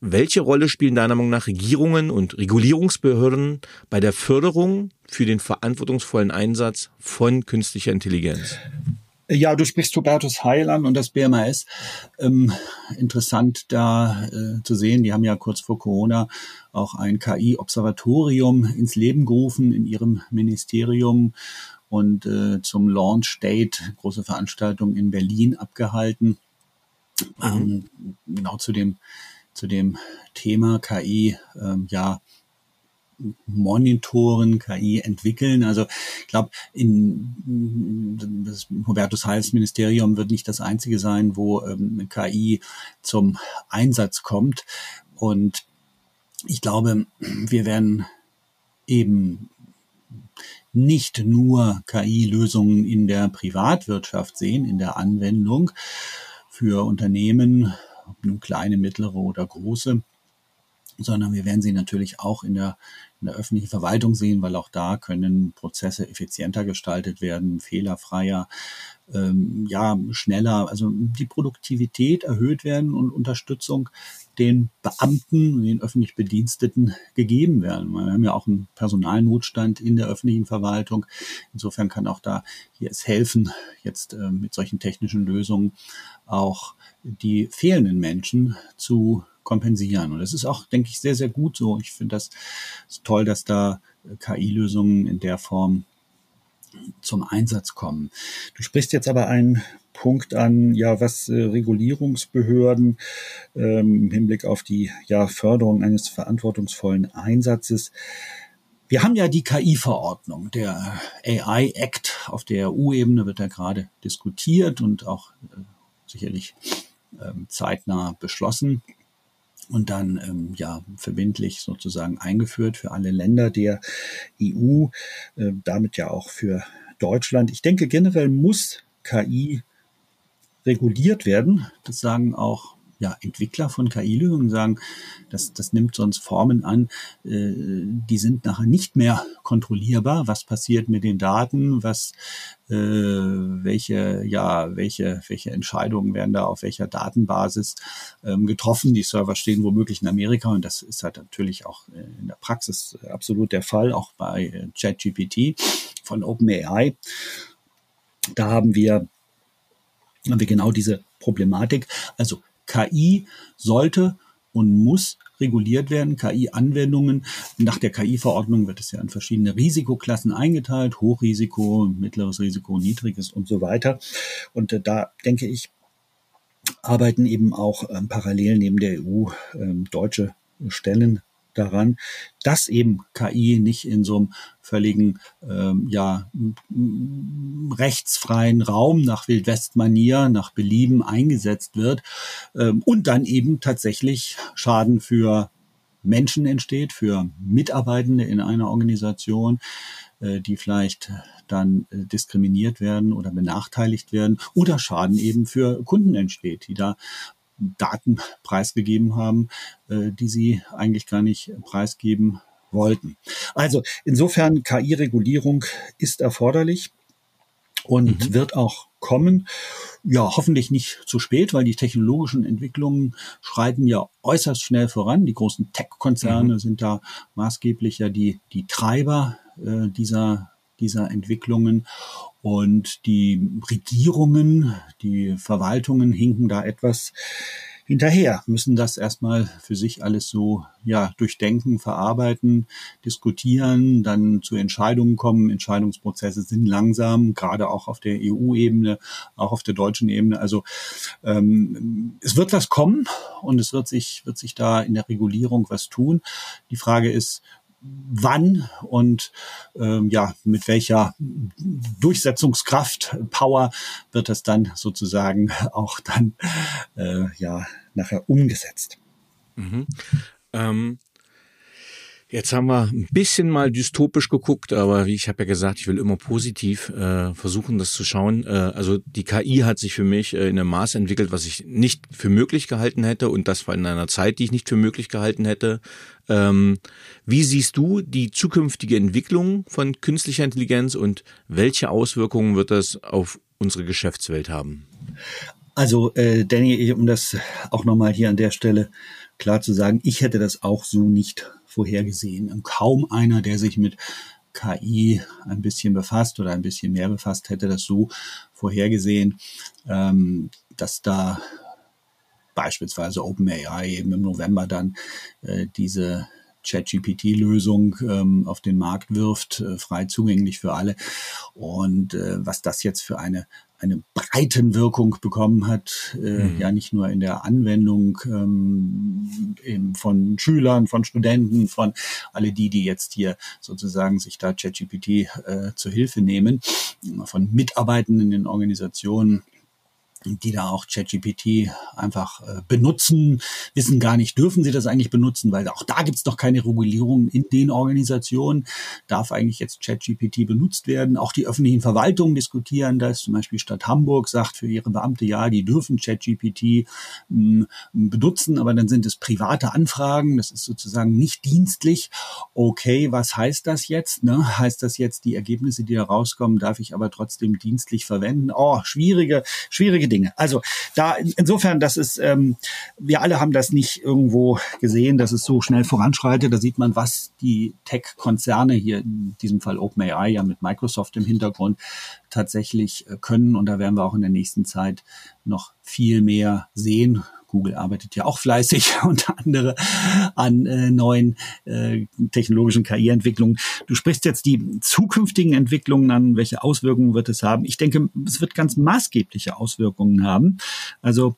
Welche Rolle spielen deiner Meinung nach Regierungen und Regulierungsbehörden bei der Förderung für den verantwortungsvollen Einsatz von künstlicher Intelligenz? Ja, du sprichst Hubertus Heil an und das BMAS. Ähm, interessant da äh, zu sehen, die haben ja kurz vor Corona auch ein KI-Observatorium ins Leben gerufen in ihrem Ministerium und äh, zum Launch Date große Veranstaltung in Berlin abgehalten. Mhm. Ähm, genau zu dem zu dem Thema KI ähm, ja monitoren, KI entwickeln. Also ich glaube, in das Hubertus Heils Ministerium wird nicht das einzige sein, wo ähm, KI zum Einsatz kommt. Und ich glaube, wir werden eben nicht nur KI-Lösungen in der Privatwirtschaft sehen, in der Anwendung für Unternehmen, ob nun kleine, mittlere oder große, sondern wir werden sie natürlich auch in der, in der öffentlichen Verwaltung sehen, weil auch da können Prozesse effizienter gestaltet werden, fehlerfreier, ähm, ja, schneller, also die Produktivität erhöht werden und Unterstützung den Beamten, den öffentlich Bediensteten gegeben werden. Wir haben ja auch einen Personalnotstand in der öffentlichen Verwaltung. Insofern kann auch da hier es helfen, jetzt äh, mit solchen technischen Lösungen auch die fehlenden Menschen zu kompensieren. Und das ist auch, denke ich, sehr, sehr gut so. Ich finde das toll, dass da KI-Lösungen in der Form zum Einsatz kommen. Du sprichst jetzt aber einen Punkt an, ja, was äh, Regulierungsbehörden ähm, im Hinblick auf die ja, Förderung eines verantwortungsvollen Einsatzes wir haben ja die KI-Verordnung, der AI Act auf der EU-Ebene wird ja gerade diskutiert und auch äh, sicherlich ähm, zeitnah beschlossen und dann ähm, ja verbindlich sozusagen eingeführt für alle Länder der EU, äh, damit ja auch für Deutschland. Ich denke generell muss KI reguliert werden. Das sagen auch ja, Entwickler von KI-Lösungen sagen, das, das nimmt sonst Formen an, äh, die sind nachher nicht mehr kontrollierbar. Was passiert mit den Daten? Was, äh, welche, ja, welche, welche Entscheidungen werden da auf welcher Datenbasis ähm, getroffen? Die Server stehen womöglich in Amerika und das ist halt natürlich auch äh, in der Praxis absolut der Fall, auch bei äh, ChatGPT von OpenAI. Da haben wir haben wir genau diese Problematik. Also KI sollte und muss reguliert werden. KI-Anwendungen. Nach der KI-Verordnung wird es ja in verschiedene Risikoklassen eingeteilt. Hochrisiko, mittleres Risiko, niedriges und so weiter. Und äh, da denke ich, arbeiten eben auch ähm, parallel neben der EU ähm, deutsche Stellen daran, dass eben KI nicht in so einem völligen ähm, ja, rechtsfreien Raum nach Wildwestmanier, nach Belieben eingesetzt wird ähm, und dann eben tatsächlich Schaden für Menschen entsteht, für Mitarbeitende in einer Organisation, äh, die vielleicht dann äh, diskriminiert werden oder benachteiligt werden oder Schaden eben für Kunden entsteht, die da Daten preisgegeben haben, äh, die sie eigentlich gar nicht preisgeben wollten. Also insofern KI-Regulierung ist erforderlich und mhm. wird auch kommen. Ja, hoffentlich nicht zu spät, weil die technologischen Entwicklungen schreiten ja äußerst schnell voran. Die großen Tech-Konzerne mhm. sind da maßgeblich ja die, die Treiber äh, dieser dieser Entwicklungen. Und die Regierungen, die Verwaltungen hinken da etwas hinterher, müssen das erstmal für sich alles so ja durchdenken, verarbeiten, diskutieren, dann zu Entscheidungen kommen. Entscheidungsprozesse sind langsam, gerade auch auf der EU-Ebene, auch auf der deutschen Ebene. Also ähm, es wird was kommen und es wird sich wird sich da in der Regulierung was tun. Die Frage ist, wann und ähm, ja mit welcher Durchsetzungskraft, Power wird das dann sozusagen auch dann äh, ja nachher umgesetzt. Mhm. Ähm, Jetzt haben wir ein bisschen mal dystopisch geguckt, aber wie ich habe ja gesagt, ich will immer positiv äh, versuchen, das zu schauen. Äh, also die KI hat sich für mich äh, in einem Maß entwickelt, was ich nicht für möglich gehalten hätte und das war in einer Zeit, die ich nicht für möglich gehalten hätte. Ähm, wie siehst du die zukünftige Entwicklung von künstlicher Intelligenz und welche Auswirkungen wird das auf unsere Geschäftswelt haben? Also äh, Danny, um das auch nochmal hier an der Stelle klar zu sagen, ich hätte das auch so nicht vorhergesehen. Kaum einer, der sich mit KI ein bisschen befasst oder ein bisschen mehr befasst, hätte das so vorhergesehen, ähm, dass da beispielsweise OpenAI eben im November dann äh, diese ChatGPT-Lösung ähm, auf den Markt wirft, äh, frei zugänglich für alle. Und äh, was das jetzt für eine eine Breitenwirkung bekommen hat, äh, mhm. ja nicht nur in der Anwendung ähm, eben von Schülern, von Studenten, von alle die, die jetzt hier sozusagen sich da ChatGPT äh, zur Hilfe nehmen, von Mitarbeitenden in Organisationen, die da auch ChatGPT einfach äh, benutzen, wissen gar nicht, dürfen sie das eigentlich benutzen, weil auch da gibt's doch keine Regulierung in den Organisationen. Darf eigentlich jetzt ChatGPT benutzt werden? Auch die öffentlichen Verwaltungen diskutieren das. Zum Beispiel Stadt Hamburg sagt für ihre Beamte, ja, die dürfen ChatGPT hm, benutzen, aber dann sind es private Anfragen. Das ist sozusagen nicht dienstlich. Okay, was heißt das jetzt? Ne? Heißt das jetzt, die Ergebnisse, die da rauskommen, darf ich aber trotzdem dienstlich verwenden? Oh, schwierige, schwierige Dinge. Also da insofern, das ist, ähm, wir alle haben das nicht irgendwo gesehen, dass es so schnell voranschreitet. Da sieht man, was die Tech-Konzerne hier in diesem Fall OpenAI ja mit Microsoft im Hintergrund tatsächlich äh, können. Und da werden wir auch in der nächsten Zeit noch viel mehr sehen Google arbeitet ja auch fleißig unter anderem an äh, neuen äh, technologischen KI-Entwicklungen. Du sprichst jetzt die zukünftigen Entwicklungen an. Welche Auswirkungen wird es haben? Ich denke, es wird ganz maßgebliche Auswirkungen haben. Also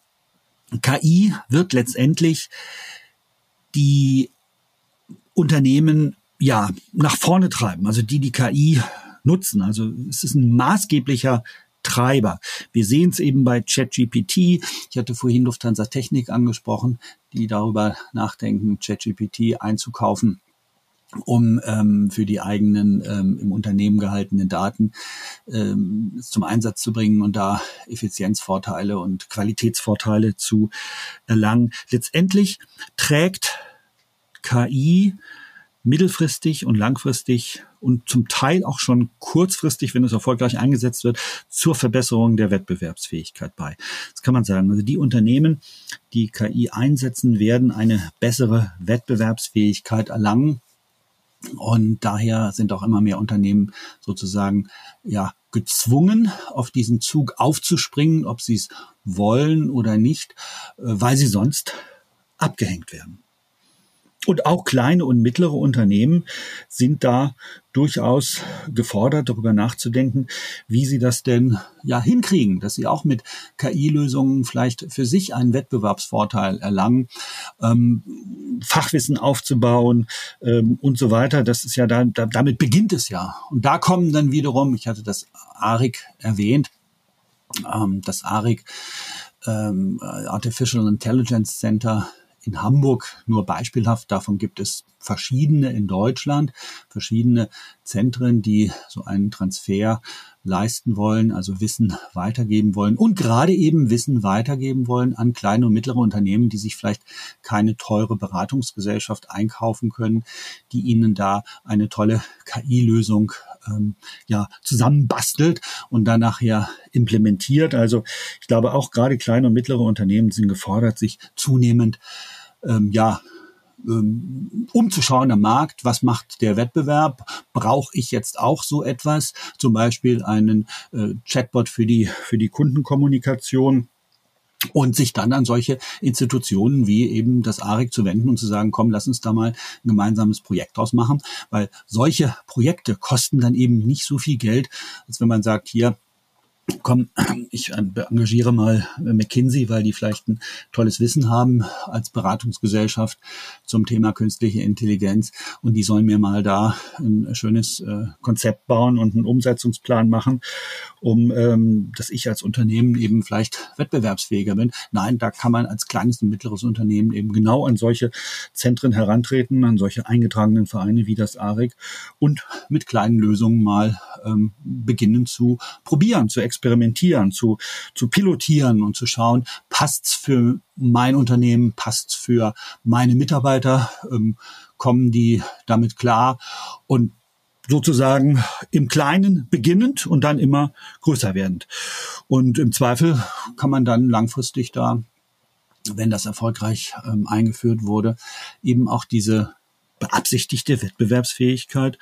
KI wird letztendlich die Unternehmen ja nach vorne treiben, also die die KI nutzen. Also es ist ein maßgeblicher Treiber. Wir sehen es eben bei ChatGPT. Ich hatte vorhin Lufthansa Technik angesprochen, die darüber nachdenken, ChatGPT einzukaufen um ähm, für die eigenen ähm, im Unternehmen gehaltenen Daten ähm, zum Einsatz zu bringen und da Effizienzvorteile und Qualitätsvorteile zu erlangen. Letztendlich trägt KI mittelfristig und langfristig und zum Teil auch schon kurzfristig, wenn es erfolgreich eingesetzt wird, zur Verbesserung der Wettbewerbsfähigkeit bei. Das kann man sagen. Also die Unternehmen, die KI einsetzen, werden eine bessere Wettbewerbsfähigkeit erlangen. Und daher sind auch immer mehr Unternehmen sozusagen ja gezwungen, auf diesen Zug aufzuspringen, ob sie es wollen oder nicht, äh, weil sie sonst abgehängt werden. Und auch kleine und mittlere Unternehmen sind da durchaus gefordert, darüber nachzudenken, wie sie das denn ja hinkriegen, dass sie auch mit KI-Lösungen vielleicht für sich einen Wettbewerbsvorteil erlangen, ähm, Fachwissen aufzubauen ähm, und so weiter. Das ist ja da, da, damit beginnt es ja. Und da kommen dann wiederum, ich hatte das ARIC erwähnt, ähm, das ARIC ähm, Artificial Intelligence Center in Hamburg nur beispielhaft. Davon gibt es verschiedene in Deutschland, verschiedene Zentren, die so einen Transfer leisten wollen, also Wissen weitergeben wollen und gerade eben Wissen weitergeben wollen an kleine und mittlere Unternehmen, die sich vielleicht keine teure Beratungsgesellschaft einkaufen können, die ihnen da eine tolle KI-Lösung ähm, ja zusammenbastelt und dann nachher implementiert. Also ich glaube auch gerade kleine und mittlere Unternehmen sind gefordert, sich zunehmend ähm, ja umzuschauen am Markt, was macht der Wettbewerb? Brauche ich jetzt auch so etwas? Zum Beispiel einen äh, Chatbot für die, für die Kundenkommunikation und sich dann an solche Institutionen wie eben das ARIC zu wenden und zu sagen, komm, lass uns da mal ein gemeinsames Projekt draus machen, weil solche Projekte kosten dann eben nicht so viel Geld, als wenn man sagt, hier, komm, ich äh, engagiere mal McKinsey, weil die vielleicht ein tolles Wissen haben als Beratungsgesellschaft zum Thema künstliche Intelligenz und die sollen mir mal da ein schönes äh, Konzept bauen und einen Umsetzungsplan machen, um ähm, dass ich als Unternehmen eben vielleicht wettbewerbsfähiger bin. Nein, da kann man als kleines und mittleres Unternehmen eben genau an solche Zentren herantreten, an solche eingetragenen Vereine wie das ARIC und mit kleinen Lösungen mal ähm, beginnen zu probieren, zu experimentieren, zu, zu pilotieren und zu schauen, passt's für mein Unternehmen, passt's für meine Mitarbeiter, ähm, kommen die damit klar und sozusagen im Kleinen beginnend und dann immer größer werdend. Und im Zweifel kann man dann langfristig da, wenn das erfolgreich ähm, eingeführt wurde, eben auch diese beabsichtigte Wettbewerbsfähigkeit,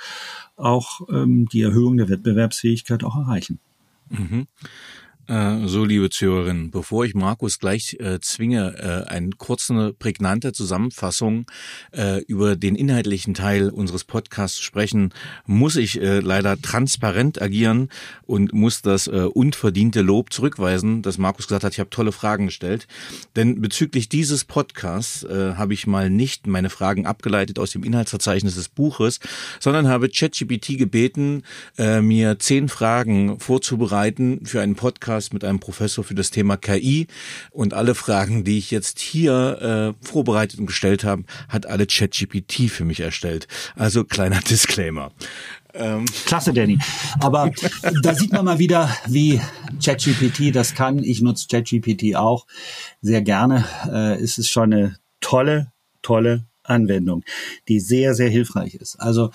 auch ähm, die Erhöhung der Wettbewerbsfähigkeit auch erreichen. Mhm. Äh, so, liebe Zuhörerinnen, bevor ich Markus gleich äh, zwinge, äh, eine kurze, prägnante Zusammenfassung äh, über den inhaltlichen Teil unseres Podcasts zu sprechen, muss ich äh, leider transparent agieren und muss das äh, unverdiente Lob zurückweisen, dass Markus gesagt hat, ich habe tolle Fragen gestellt. Denn bezüglich dieses Podcasts äh, habe ich mal nicht meine Fragen abgeleitet aus dem Inhaltsverzeichnis des Buches, sondern habe ChatGPT gebeten, äh, mir zehn Fragen vorzubereiten für einen Podcast, Podcast mit einem Professor für das Thema KI und alle Fragen, die ich jetzt hier äh, vorbereitet und gestellt habe, hat alle ChatGPT für mich erstellt. Also kleiner Disclaimer. Ähm. Klasse, Danny. Aber da sieht man mal wieder, wie ChatGPT das kann. Ich nutze ChatGPT auch sehr gerne. Äh, es ist schon eine tolle, tolle Anwendung, die sehr, sehr hilfreich ist. Also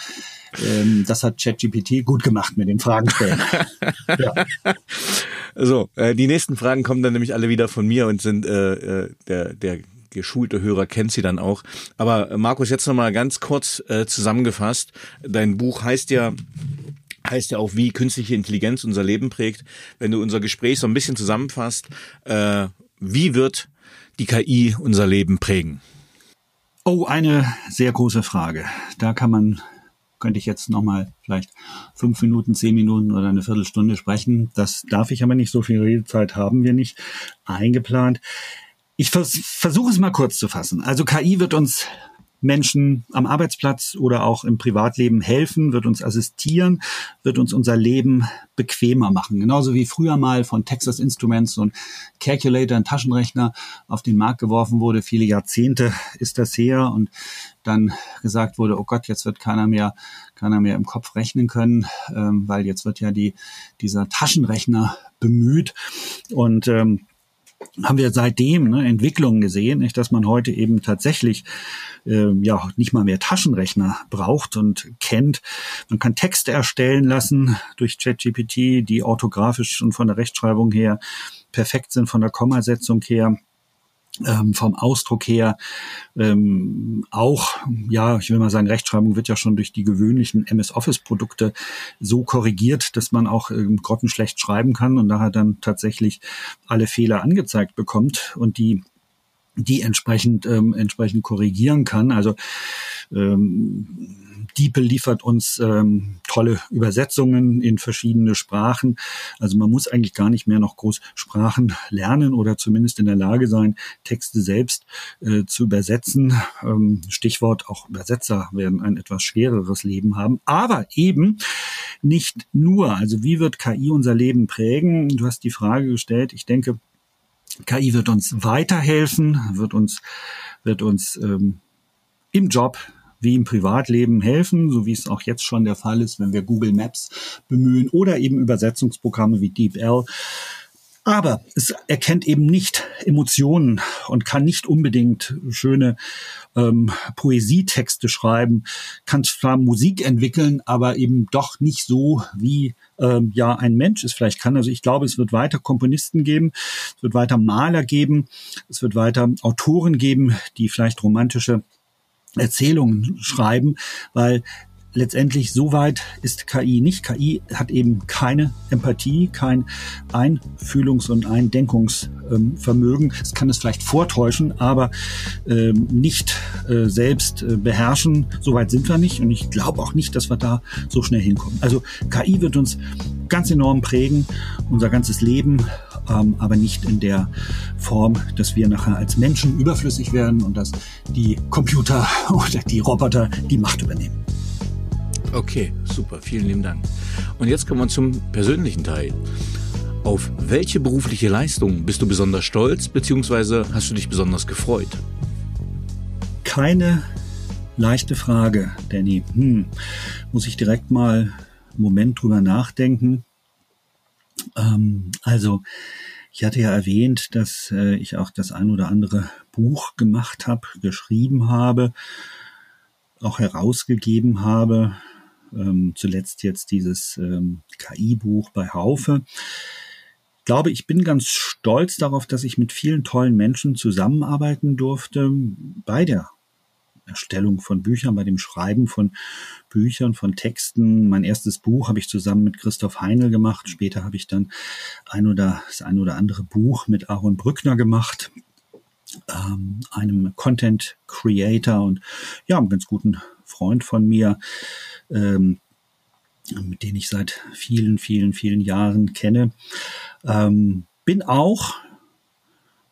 ähm, das hat ChatGPT gut gemacht mit den Fragen stellen. ja. So, äh, die nächsten Fragen kommen dann nämlich alle wieder von mir und sind äh, äh, der, der geschulte Hörer kennt sie dann auch. Aber äh, Markus, jetzt nochmal ganz kurz äh, zusammengefasst. Dein Buch heißt ja heißt ja auch, wie künstliche Intelligenz unser Leben prägt. Wenn du unser Gespräch so ein bisschen zusammenfasst, äh, wie wird die KI unser Leben prägen? Oh, eine sehr große Frage. Da kann man, könnte ich jetzt nochmal vielleicht fünf Minuten, zehn Minuten oder eine Viertelstunde sprechen. Das darf ich aber nicht. So viel Redezeit haben wir nicht eingeplant. Ich vers versuche es mal kurz zu fassen. Also KI wird uns Menschen am Arbeitsplatz oder auch im Privatleben helfen, wird uns assistieren, wird uns unser Leben bequemer machen. Genauso wie früher mal von Texas Instruments so ein Calculator, ein Taschenrechner auf den Markt geworfen wurde. Viele Jahrzehnte ist das her und dann gesagt wurde, oh Gott, jetzt wird keiner mehr, keiner mehr im Kopf rechnen können, ähm, weil jetzt wird ja die, dieser Taschenrechner bemüht und ähm, haben wir seitdem ne, Entwicklungen gesehen, nicht, dass man heute eben tatsächlich äh, ja nicht mal mehr Taschenrechner braucht und kennt. Man kann Texte erstellen lassen durch ChatGPT, die orthografisch und von der Rechtschreibung her perfekt sind, von der Kommasetzung her ähm, vom Ausdruck her ähm, auch, ja, ich will mal sagen, Rechtschreibung wird ja schon durch die gewöhnlichen MS Office Produkte so korrigiert, dass man auch ähm, grottenschlecht schreiben kann und daher dann tatsächlich alle Fehler angezeigt bekommt und die die entsprechend ähm, entsprechend korrigieren kann. Also ähm, DeepL liefert uns ähm, tolle Übersetzungen in verschiedene Sprachen. Also man muss eigentlich gar nicht mehr noch groß Sprachen lernen oder zumindest in der Lage sein, Texte selbst äh, zu übersetzen. Ähm, Stichwort auch Übersetzer werden ein etwas schwereres Leben haben. Aber eben nicht nur. Also wie wird KI unser Leben prägen? Du hast die Frage gestellt. Ich denke, KI wird uns weiterhelfen, wird uns, wird uns ähm, im Job wie im Privatleben helfen, so wie es auch jetzt schon der Fall ist, wenn wir Google Maps bemühen oder eben Übersetzungsprogramme wie DeepL. Aber es erkennt eben nicht Emotionen und kann nicht unbedingt schöne ähm, Poesietexte schreiben, kann zwar Musik entwickeln, aber eben doch nicht so, wie ähm, ja ein Mensch es vielleicht kann. Also ich glaube, es wird weiter Komponisten geben, es wird weiter Maler geben, es wird weiter Autoren geben, die vielleicht romantische Erzählungen schreiben, weil letztendlich so weit ist KI nicht. KI hat eben keine Empathie, kein Einfühlungs- und Eindenkungsvermögen. Es kann es vielleicht vortäuschen, aber ähm, nicht äh, selbst äh, beherrschen. So weit sind wir nicht und ich glaube auch nicht, dass wir da so schnell hinkommen. Also KI wird uns ganz enorm prägen, unser ganzes Leben, ähm, aber nicht in der Form, dass wir nachher als Menschen überflüssig werden und dass die Computer oder die Roboter die Macht übernehmen. Okay, super, vielen lieben Dank. Und jetzt kommen wir zum persönlichen Teil. Auf welche berufliche Leistung bist du besonders stolz, beziehungsweise hast du dich besonders gefreut? Keine leichte Frage, Danny. Hm, muss ich direkt mal einen Moment drüber nachdenken. Ähm, also, ich hatte ja erwähnt, dass äh, ich auch das ein oder andere Buch gemacht habe, geschrieben habe, auch herausgegeben habe ähm, zuletzt jetzt dieses ähm, KI-Buch bei Haufe. Ich glaube, ich bin ganz stolz darauf, dass ich mit vielen tollen Menschen zusammenarbeiten durfte bei der Erstellung von Büchern, bei dem Schreiben von Büchern, von Texten. Mein erstes Buch habe ich zusammen mit Christoph Heinl gemacht. Später habe ich dann ein oder das ein oder andere Buch mit Aaron Brückner gemacht, ähm, einem Content Creator und ja, einem ganz guten Freund von mir ähm, mit denen ich seit vielen, vielen, vielen Jahren kenne. Ähm, bin auch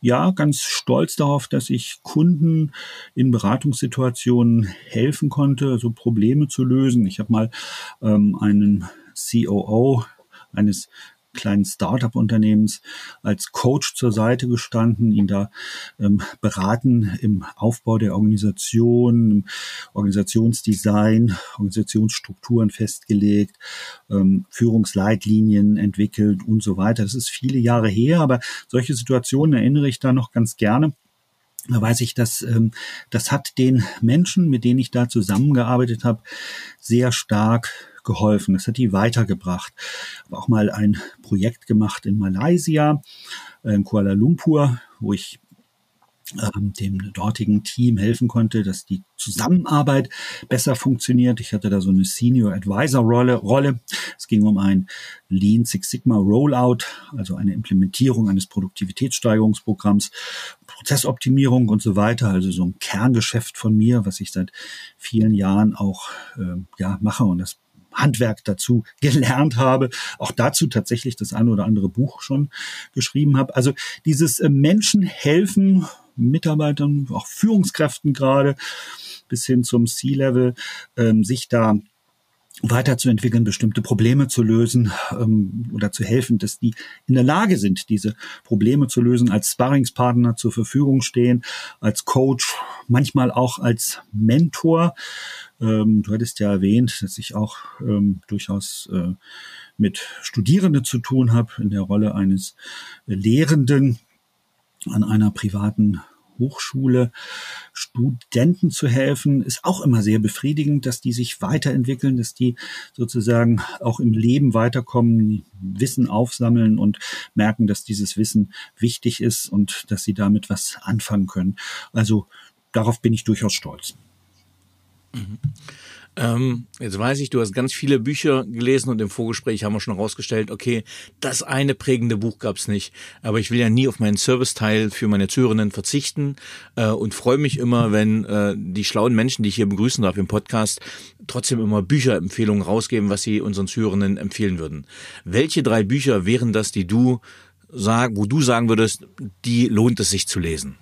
ja ganz stolz darauf, dass ich Kunden in Beratungssituationen helfen konnte, so Probleme zu lösen. Ich habe mal ähm, einen COO eines kleinen Startup-Unternehmens als Coach zur Seite gestanden, ihn da ähm, beraten im Aufbau der Organisation, im Organisationsdesign, Organisationsstrukturen festgelegt, ähm, Führungsleitlinien entwickelt und so weiter. Das ist viele Jahre her, aber solche Situationen erinnere ich da noch ganz gerne. Da weiß ich, dass ähm, das hat den Menschen, mit denen ich da zusammengearbeitet habe, sehr stark geholfen. Das hat die weitergebracht. Habe auch mal ein Projekt gemacht in Malaysia, in Kuala Lumpur, wo ich ähm, dem dortigen Team helfen konnte, dass die Zusammenarbeit besser funktioniert. Ich hatte da so eine Senior Advisor Rolle. Rolle. Es ging um ein Lean Six Sigma Rollout, also eine Implementierung eines Produktivitätssteigerungsprogramms, Prozessoptimierung und so weiter. Also so ein Kerngeschäft von mir, was ich seit vielen Jahren auch äh, ja mache und das Handwerk dazu gelernt habe, auch dazu tatsächlich das eine oder andere Buch schon geschrieben habe. Also dieses äh, Menschen helfen Mitarbeitern, auch Führungskräften gerade, bis hin zum C-Level, ähm, sich da weiterzuentwickeln, bestimmte Probleme zu lösen ähm, oder zu helfen, dass die in der Lage sind, diese Probleme zu lösen, als Sparringspartner zur Verfügung stehen, als Coach, manchmal auch als Mentor. Ähm, du hattest ja erwähnt, dass ich auch ähm, durchaus äh, mit Studierenden zu tun habe, in der Rolle eines Lehrenden an einer privaten Hochschule Studenten zu helfen, ist auch immer sehr befriedigend, dass die sich weiterentwickeln, dass die sozusagen auch im Leben weiterkommen, Wissen aufsammeln und merken, dass dieses Wissen wichtig ist und dass sie damit was anfangen können. Also darauf bin ich durchaus stolz. Mhm. Ähm, jetzt weiß ich, du hast ganz viele Bücher gelesen und im Vorgespräch haben wir schon herausgestellt, okay, das eine prägende Buch gab's nicht. Aber ich will ja nie auf meinen Serviceteil für meine Zuhörerinnen verzichten äh, und freue mich immer, wenn äh, die schlauen Menschen, die ich hier begrüßen darf im Podcast, trotzdem immer Bücherempfehlungen rausgeben, was sie unseren Zuhörenden empfehlen würden. Welche drei Bücher wären das, die du sag, wo du sagen würdest, die lohnt es sich zu lesen?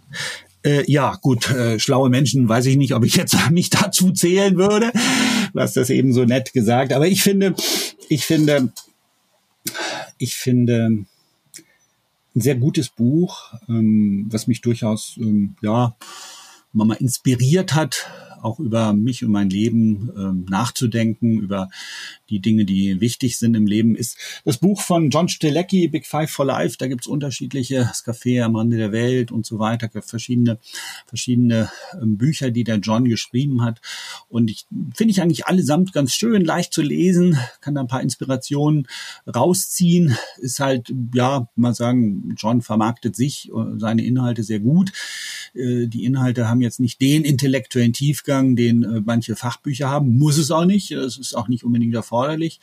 Äh, ja, gut, äh, schlaue Menschen, weiß ich nicht, ob ich jetzt mich dazu zählen würde. Hast das eben so nett gesagt. Aber ich finde, ich finde, ich finde ein sehr gutes Buch, ähm, was mich durchaus, ähm, ja, mal inspiriert hat, auch über mich und mein Leben ähm, nachzudenken, über die Dinge, die wichtig sind im Leben, ist das Buch von John Stelecki, Big Five for Life. Da gibt's unterschiedliche, das Café am Rande der Welt und so weiter, verschiedene, verschiedene ähm, Bücher, die der John geschrieben hat. Und ich finde ich eigentlich allesamt ganz schön, leicht zu lesen, kann da ein paar Inspirationen rausziehen. Ist halt, ja, mal sagen, John vermarktet sich, äh, seine Inhalte sehr gut. Äh, die Inhalte haben jetzt nicht den intellektuellen Tiefgang, den äh, manche Fachbücher haben. Muss es auch nicht. Es ist auch nicht unbedingt erforderlich.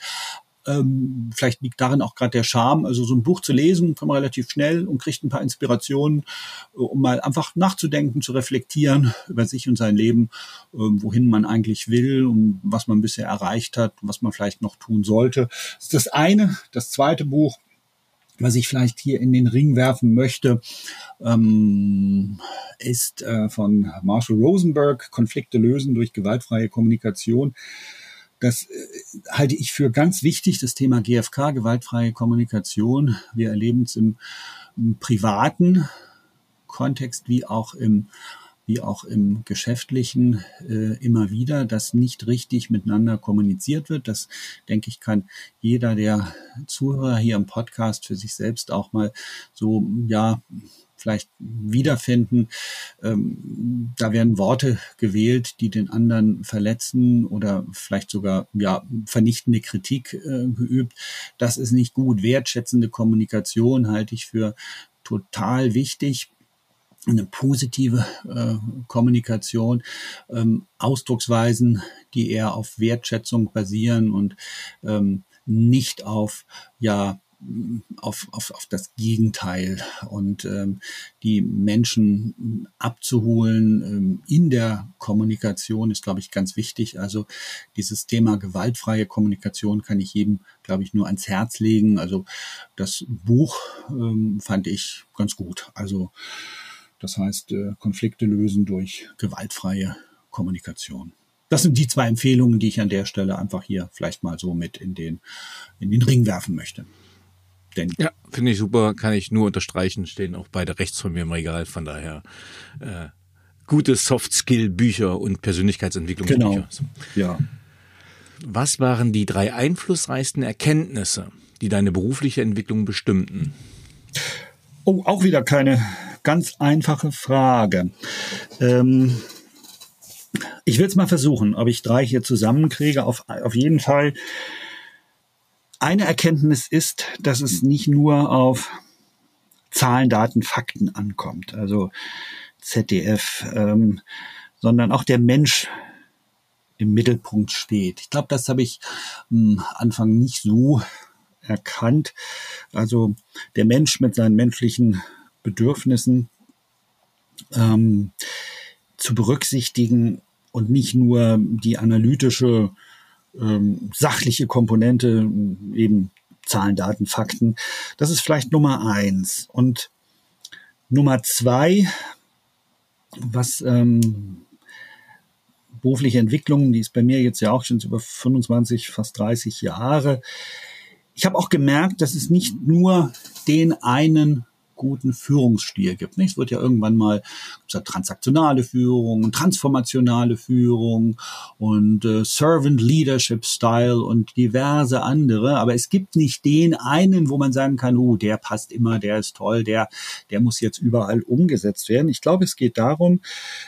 Ähm, vielleicht liegt darin auch gerade der Charme. Also so ein Buch zu lesen, kann man relativ schnell und kriegt ein paar Inspirationen, äh, um mal einfach nachzudenken, zu reflektieren über sich und sein Leben, äh, wohin man eigentlich will und was man bisher erreicht hat, was man vielleicht noch tun sollte. Das ist das eine. Das zweite Buch was ich vielleicht hier in den Ring werfen möchte, ähm, ist äh, von Marshall Rosenberg, Konflikte lösen durch gewaltfreie Kommunikation. Das äh, halte ich für ganz wichtig, das Thema GFK, gewaltfreie Kommunikation. Wir erleben es im, im privaten Kontext wie auch im wie auch im geschäftlichen äh, immer wieder, dass nicht richtig miteinander kommuniziert wird. Das denke ich kann jeder der Zuhörer hier im Podcast für sich selbst auch mal so ja vielleicht wiederfinden. Ähm, da werden Worte gewählt, die den anderen verletzen oder vielleicht sogar ja vernichtende Kritik äh, geübt. Das ist nicht gut. Wertschätzende Kommunikation halte ich für total wichtig eine positive äh, Kommunikation, ähm, Ausdrucksweisen, die eher auf Wertschätzung basieren und ähm, nicht auf ja auf, auf, auf das Gegenteil und ähm, die Menschen abzuholen ähm, in der Kommunikation ist, glaube ich, ganz wichtig. Also dieses Thema gewaltfreie Kommunikation kann ich jedem, glaube ich, nur ans Herz legen. Also das Buch ähm, fand ich ganz gut. Also das heißt, äh, Konflikte lösen durch gewaltfreie Kommunikation. Das sind die zwei Empfehlungen, die ich an der Stelle einfach hier vielleicht mal so mit in den, in den Ring werfen möchte. Denn ja, finde ich super, kann ich nur unterstreichen, stehen auch beide rechts von mir im Regal, von daher äh, gute Soft-Skill-Bücher und Persönlichkeitsentwicklungsbücher. Genau. Ja. Was waren die drei einflussreichsten Erkenntnisse, die deine berufliche Entwicklung bestimmten? Oh, auch wieder keine ganz einfache Frage. Ähm, ich will es mal versuchen, ob ich drei hier zusammenkriege. Auf, auf jeden Fall. Eine Erkenntnis ist, dass es nicht nur auf Zahlen, Daten, Fakten ankommt. Also ZDF, ähm, sondern auch der Mensch im Mittelpunkt steht. Ich glaube, das habe ich am Anfang nicht so erkannt. Also der Mensch mit seinen menschlichen Bedürfnissen ähm, zu berücksichtigen und nicht nur die analytische, ähm, sachliche Komponente, eben Zahlen, Daten, Fakten. Das ist vielleicht Nummer eins. Und Nummer zwei, was ähm, berufliche Entwicklung, die ist bei mir jetzt ja auch schon über 25, fast 30 Jahre. Ich habe auch gemerkt, dass es nicht nur den einen guten Führungsstil gibt. Nicht? Es wird ja irgendwann mal ja transaktionale Führung, transformationale Führung und äh, Servant Leadership Style und diverse andere. Aber es gibt nicht den einen, wo man sagen kann, oh, der passt immer, der ist toll, der, der muss jetzt überall umgesetzt werden. Ich glaube, es geht darum,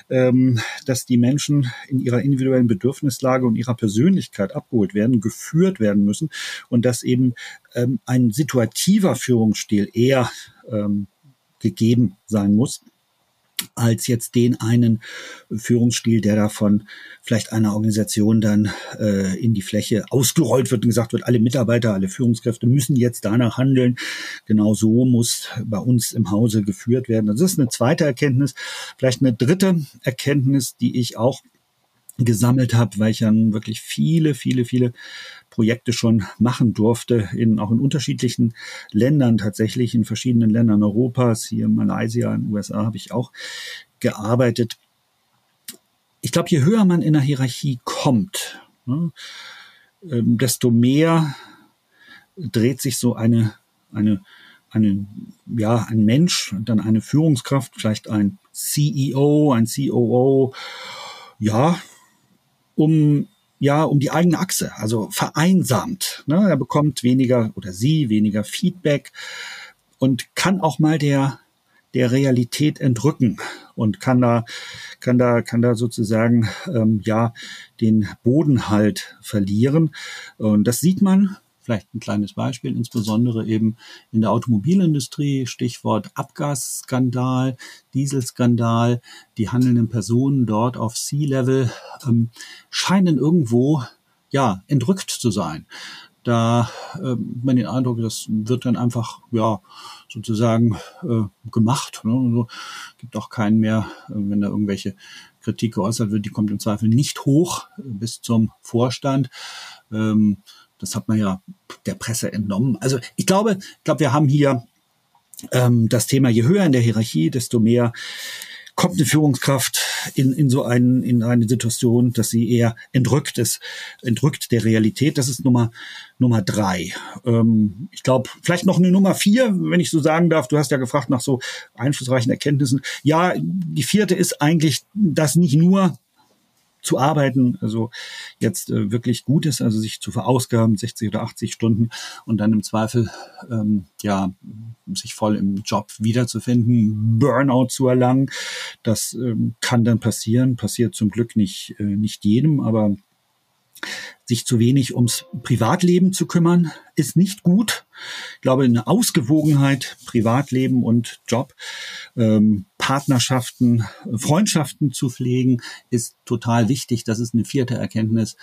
ähm, dass die Menschen in ihrer individuellen Bedürfnislage und ihrer Persönlichkeit abgeholt werden, geführt werden müssen und dass eben ähm, ein situativer Führungsstil eher ähm, gegeben sein muss als jetzt den einen Führungsstil, der davon vielleicht einer Organisation dann äh, in die Fläche ausgerollt wird und gesagt wird, alle Mitarbeiter, alle Führungskräfte müssen jetzt danach handeln. Genau so muss bei uns im Hause geführt werden. Das ist eine zweite Erkenntnis. Vielleicht eine dritte Erkenntnis, die ich auch gesammelt habe, weil ich dann wirklich viele, viele, viele Projekte schon machen durfte, in, auch in unterschiedlichen Ländern tatsächlich, in verschiedenen Ländern Europas, hier in Malaysia, in den USA habe ich auch gearbeitet. Ich glaube, je höher man in der Hierarchie kommt, ne, ähm, desto mehr dreht sich so eine, eine, eine, ja, ein Mensch, dann eine Führungskraft, vielleicht ein CEO, ein COO, ja, um ja um die eigene Achse, also vereinsamt. Ne? Er bekommt weniger oder sie weniger Feedback und kann auch mal der der Realität entrücken und kann da kann da kann da sozusagen ähm, ja den Boden halt verlieren und das sieht man Vielleicht ein kleines Beispiel, insbesondere eben in der Automobilindustrie, Stichwort Abgasskandal, Dieselskandal. Die handelnden Personen dort auf Sea-Level ähm, scheinen irgendwo ja entrückt zu sein. Da äh, man den Eindruck, das wird dann einfach ja sozusagen äh, gemacht. Ne? Also, gibt auch keinen mehr, äh, wenn da irgendwelche Kritik geäußert wird, die kommt im Zweifel nicht hoch äh, bis zum Vorstand. Ähm, das hat man ja der Presse entnommen. Also ich glaube, ich glaube, wir haben hier ähm, das Thema, je höher in der Hierarchie, desto mehr kommt eine Führungskraft in, in so einen, in eine Situation, dass sie eher entrückt ist, entrückt der Realität. Das ist Nummer, Nummer drei. Ähm, ich glaube, vielleicht noch eine Nummer vier, wenn ich so sagen darf. Du hast ja gefragt nach so einflussreichen Erkenntnissen. Ja, die vierte ist eigentlich, dass nicht nur zu arbeiten, also jetzt äh, wirklich gut ist, also sich zu verausgaben, 60 oder 80 Stunden und dann im Zweifel ähm, ja sich voll im Job wiederzufinden, Burnout zu erlangen. Das ähm, kann dann passieren, passiert zum Glück nicht, äh, nicht jedem, aber sich zu wenig ums Privatleben zu kümmern, ist nicht gut. Ich glaube, eine Ausgewogenheit, Privatleben und Job, ähm, Partnerschaften, Freundschaften zu pflegen, ist total wichtig. Das ist eine vierte Erkenntnis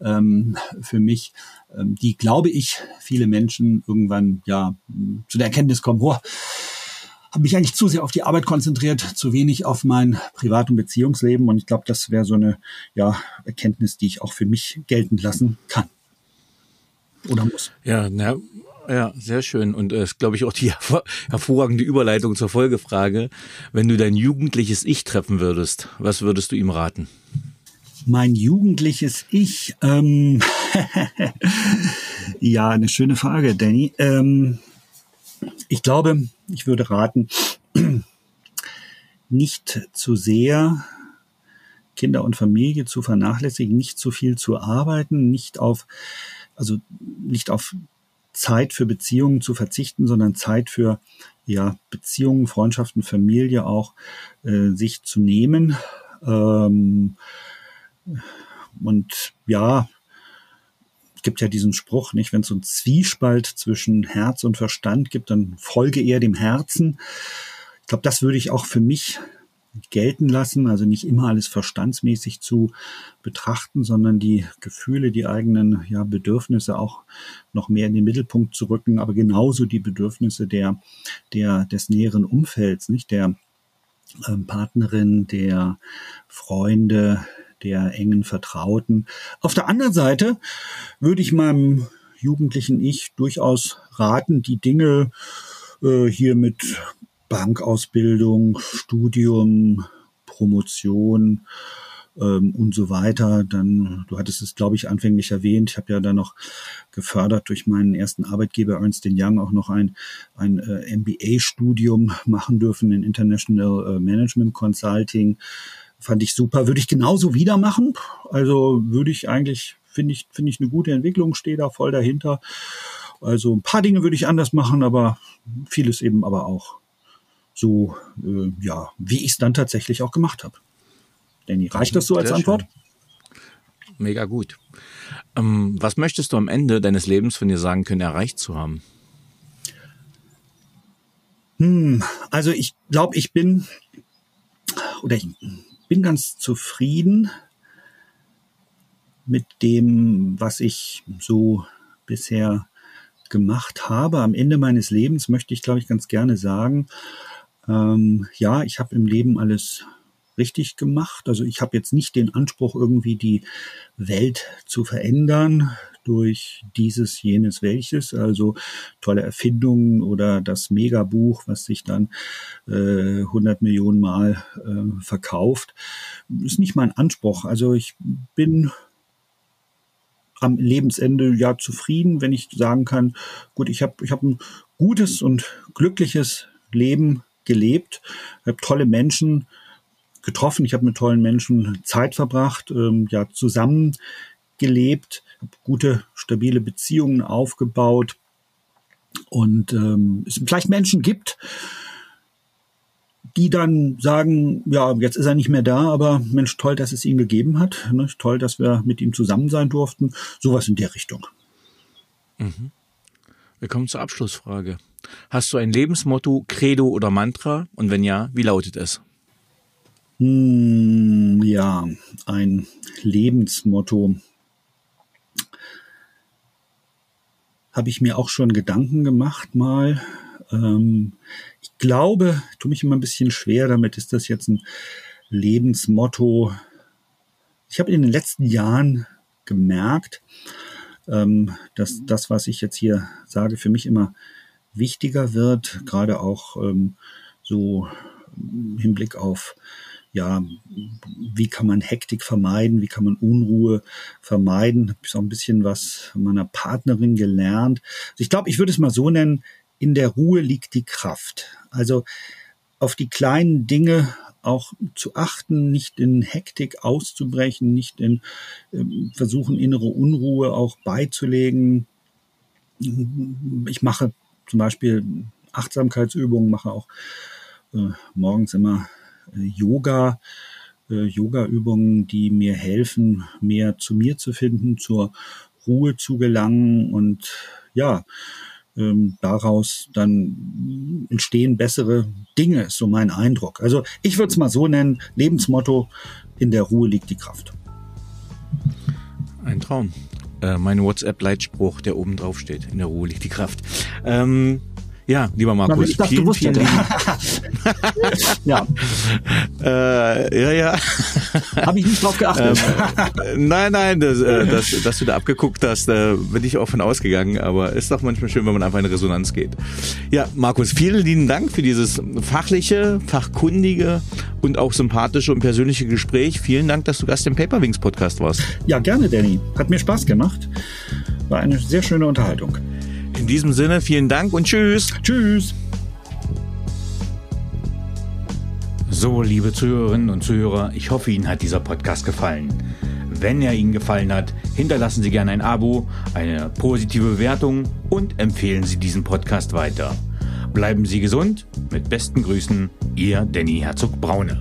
ähm, für mich, ähm, die, glaube ich, viele Menschen irgendwann ja zu der Erkenntnis kommen, oh, habe mich eigentlich zu sehr auf die Arbeit konzentriert, zu wenig auf mein Privat- und Beziehungsleben. Und ich glaube, das wäre so eine ja, Erkenntnis, die ich auch für mich geltend lassen kann. Oder muss. Ja, na, ja, sehr schön. Und es äh, ist, glaube ich, auch die hervorragende Überleitung zur Folgefrage. Wenn du dein jugendliches Ich treffen würdest, was würdest du ihm raten? Mein jugendliches Ich. Ähm, ja, eine schöne Frage, Danny. Ähm, ich glaube, ich würde raten, nicht zu sehr Kinder und Familie zu vernachlässigen, nicht zu viel zu arbeiten, nicht auf, also nicht auf Zeit für Beziehungen zu verzichten, sondern Zeit für ja, Beziehungen, Freundschaften, Familie auch äh, sich zu nehmen. Ähm, und ja, gibt ja diesen Spruch, nicht, wenn es so einen Zwiespalt zwischen Herz und Verstand gibt, dann folge eher dem Herzen. Ich glaube, das würde ich auch für mich gelten lassen, also nicht immer alles verstandsmäßig zu betrachten, sondern die Gefühle, die eigenen ja, Bedürfnisse auch noch mehr in den Mittelpunkt zu rücken, aber genauso die Bedürfnisse der, der, des näheren Umfelds, nicht der ähm, Partnerin, der Freunde, der engen Vertrauten. Auf der anderen Seite würde ich meinem jugendlichen Ich durchaus raten, die Dinge äh, hier mit Bankausbildung, Studium, Promotion ähm, und so weiter. Dann, du hattest es, glaube ich, anfänglich erwähnt. Ich habe ja dann noch gefördert durch meinen ersten Arbeitgeber Ernst Young auch noch ein, ein äh, MBA-Studium machen dürfen in International äh, Management Consulting. Fand ich super. Würde ich genauso wieder machen. Also würde ich eigentlich, finde ich, finde ich eine gute Entwicklung, stehe da voll dahinter. Also ein paar Dinge würde ich anders machen, aber vieles eben aber auch so, äh, ja, wie ich es dann tatsächlich auch gemacht habe. Danny, reicht das so als Sehr Antwort? Schön. Mega gut. Ähm, was möchtest du am Ende deines Lebens von dir sagen können, erreicht zu haben? Hm, also ich glaube, ich bin oder ich bin ganz zufrieden mit dem, was ich so bisher gemacht habe. Am Ende meines Lebens möchte ich, glaube ich, ganz gerne sagen, ähm, ja, ich habe im Leben alles richtig gemacht. Also ich habe jetzt nicht den Anspruch, irgendwie die Welt zu verändern durch dieses, jenes, welches, also tolle Erfindungen oder das Megabuch, was sich dann äh, 100 Millionen Mal äh, verkauft, ist nicht mein Anspruch. Also ich bin am Lebensende ja zufrieden, wenn ich sagen kann, gut, ich habe ich hab ein gutes und glückliches Leben gelebt, habe tolle Menschen getroffen, ich habe mit tollen Menschen Zeit verbracht, ähm, ja zusammen gelebt, habe gute, stabile Beziehungen aufgebaut und ähm, es vielleicht Menschen gibt, die dann sagen, ja, jetzt ist er nicht mehr da, aber Mensch, toll, dass es ihn gegeben hat. Ne? Toll, dass wir mit ihm zusammen sein durften. Sowas in der Richtung. Mhm. Wir kommen zur Abschlussfrage. Hast du ein Lebensmotto, Credo oder Mantra? Und wenn ja, wie lautet es? Hm, ja, ein Lebensmotto. Habe ich mir auch schon Gedanken gemacht mal. Ähm, ich glaube, tue mich immer ein bisschen schwer damit, ist das jetzt ein Lebensmotto. Ich habe in den letzten Jahren gemerkt, ähm, dass das, was ich jetzt hier sage, für mich immer wichtiger wird, gerade auch ähm, so im Hinblick auf ja, wie kann man Hektik vermeiden, wie kann man Unruhe vermeiden. Habe ich auch ein bisschen was meiner Partnerin gelernt. Also ich glaube, ich würde es mal so nennen, in der Ruhe liegt die Kraft. Also auf die kleinen Dinge auch zu achten, nicht in Hektik auszubrechen, nicht in äh, versuchen, innere Unruhe auch beizulegen. Ich mache zum Beispiel Achtsamkeitsübungen, mache auch äh, morgens immer Yoga, äh, Yoga-Übungen, die mir helfen, mehr zu mir zu finden, zur Ruhe zu gelangen und ja, ähm, daraus dann entstehen bessere Dinge, ist so mein Eindruck. Also ich würde es mal so nennen, Lebensmotto, in der Ruhe liegt die Kraft. Ein Traum. Äh, mein WhatsApp-Leitspruch, der oben drauf steht, in der Ruhe liegt die Kraft. Ähm, ja, lieber Markus, ich dachte, vielen, vielen Dank. ja. Äh, ja, ja. Habe ich nicht drauf geachtet. Ähm, nein, nein, das, äh, das, dass du da abgeguckt hast, äh, bin ich auch von ausgegangen, aber ist doch manchmal schön, wenn man einfach in Resonanz geht. Ja, Markus, vielen lieben Dank für dieses fachliche, fachkundige und auch sympathische und persönliche Gespräch. Vielen Dank, dass du Gast im Paperwings Podcast warst. Ja, gerne, Danny. Hat mir Spaß gemacht. War eine sehr schöne Unterhaltung. In diesem Sinne, vielen Dank und tschüss. Tschüss. So, liebe Zuhörerinnen und Zuhörer, ich hoffe, Ihnen hat dieser Podcast gefallen. Wenn er Ihnen gefallen hat, hinterlassen Sie gerne ein Abo, eine positive Bewertung und empfehlen Sie diesen Podcast weiter. Bleiben Sie gesund. Mit besten Grüßen, Ihr Danny Herzog Braune.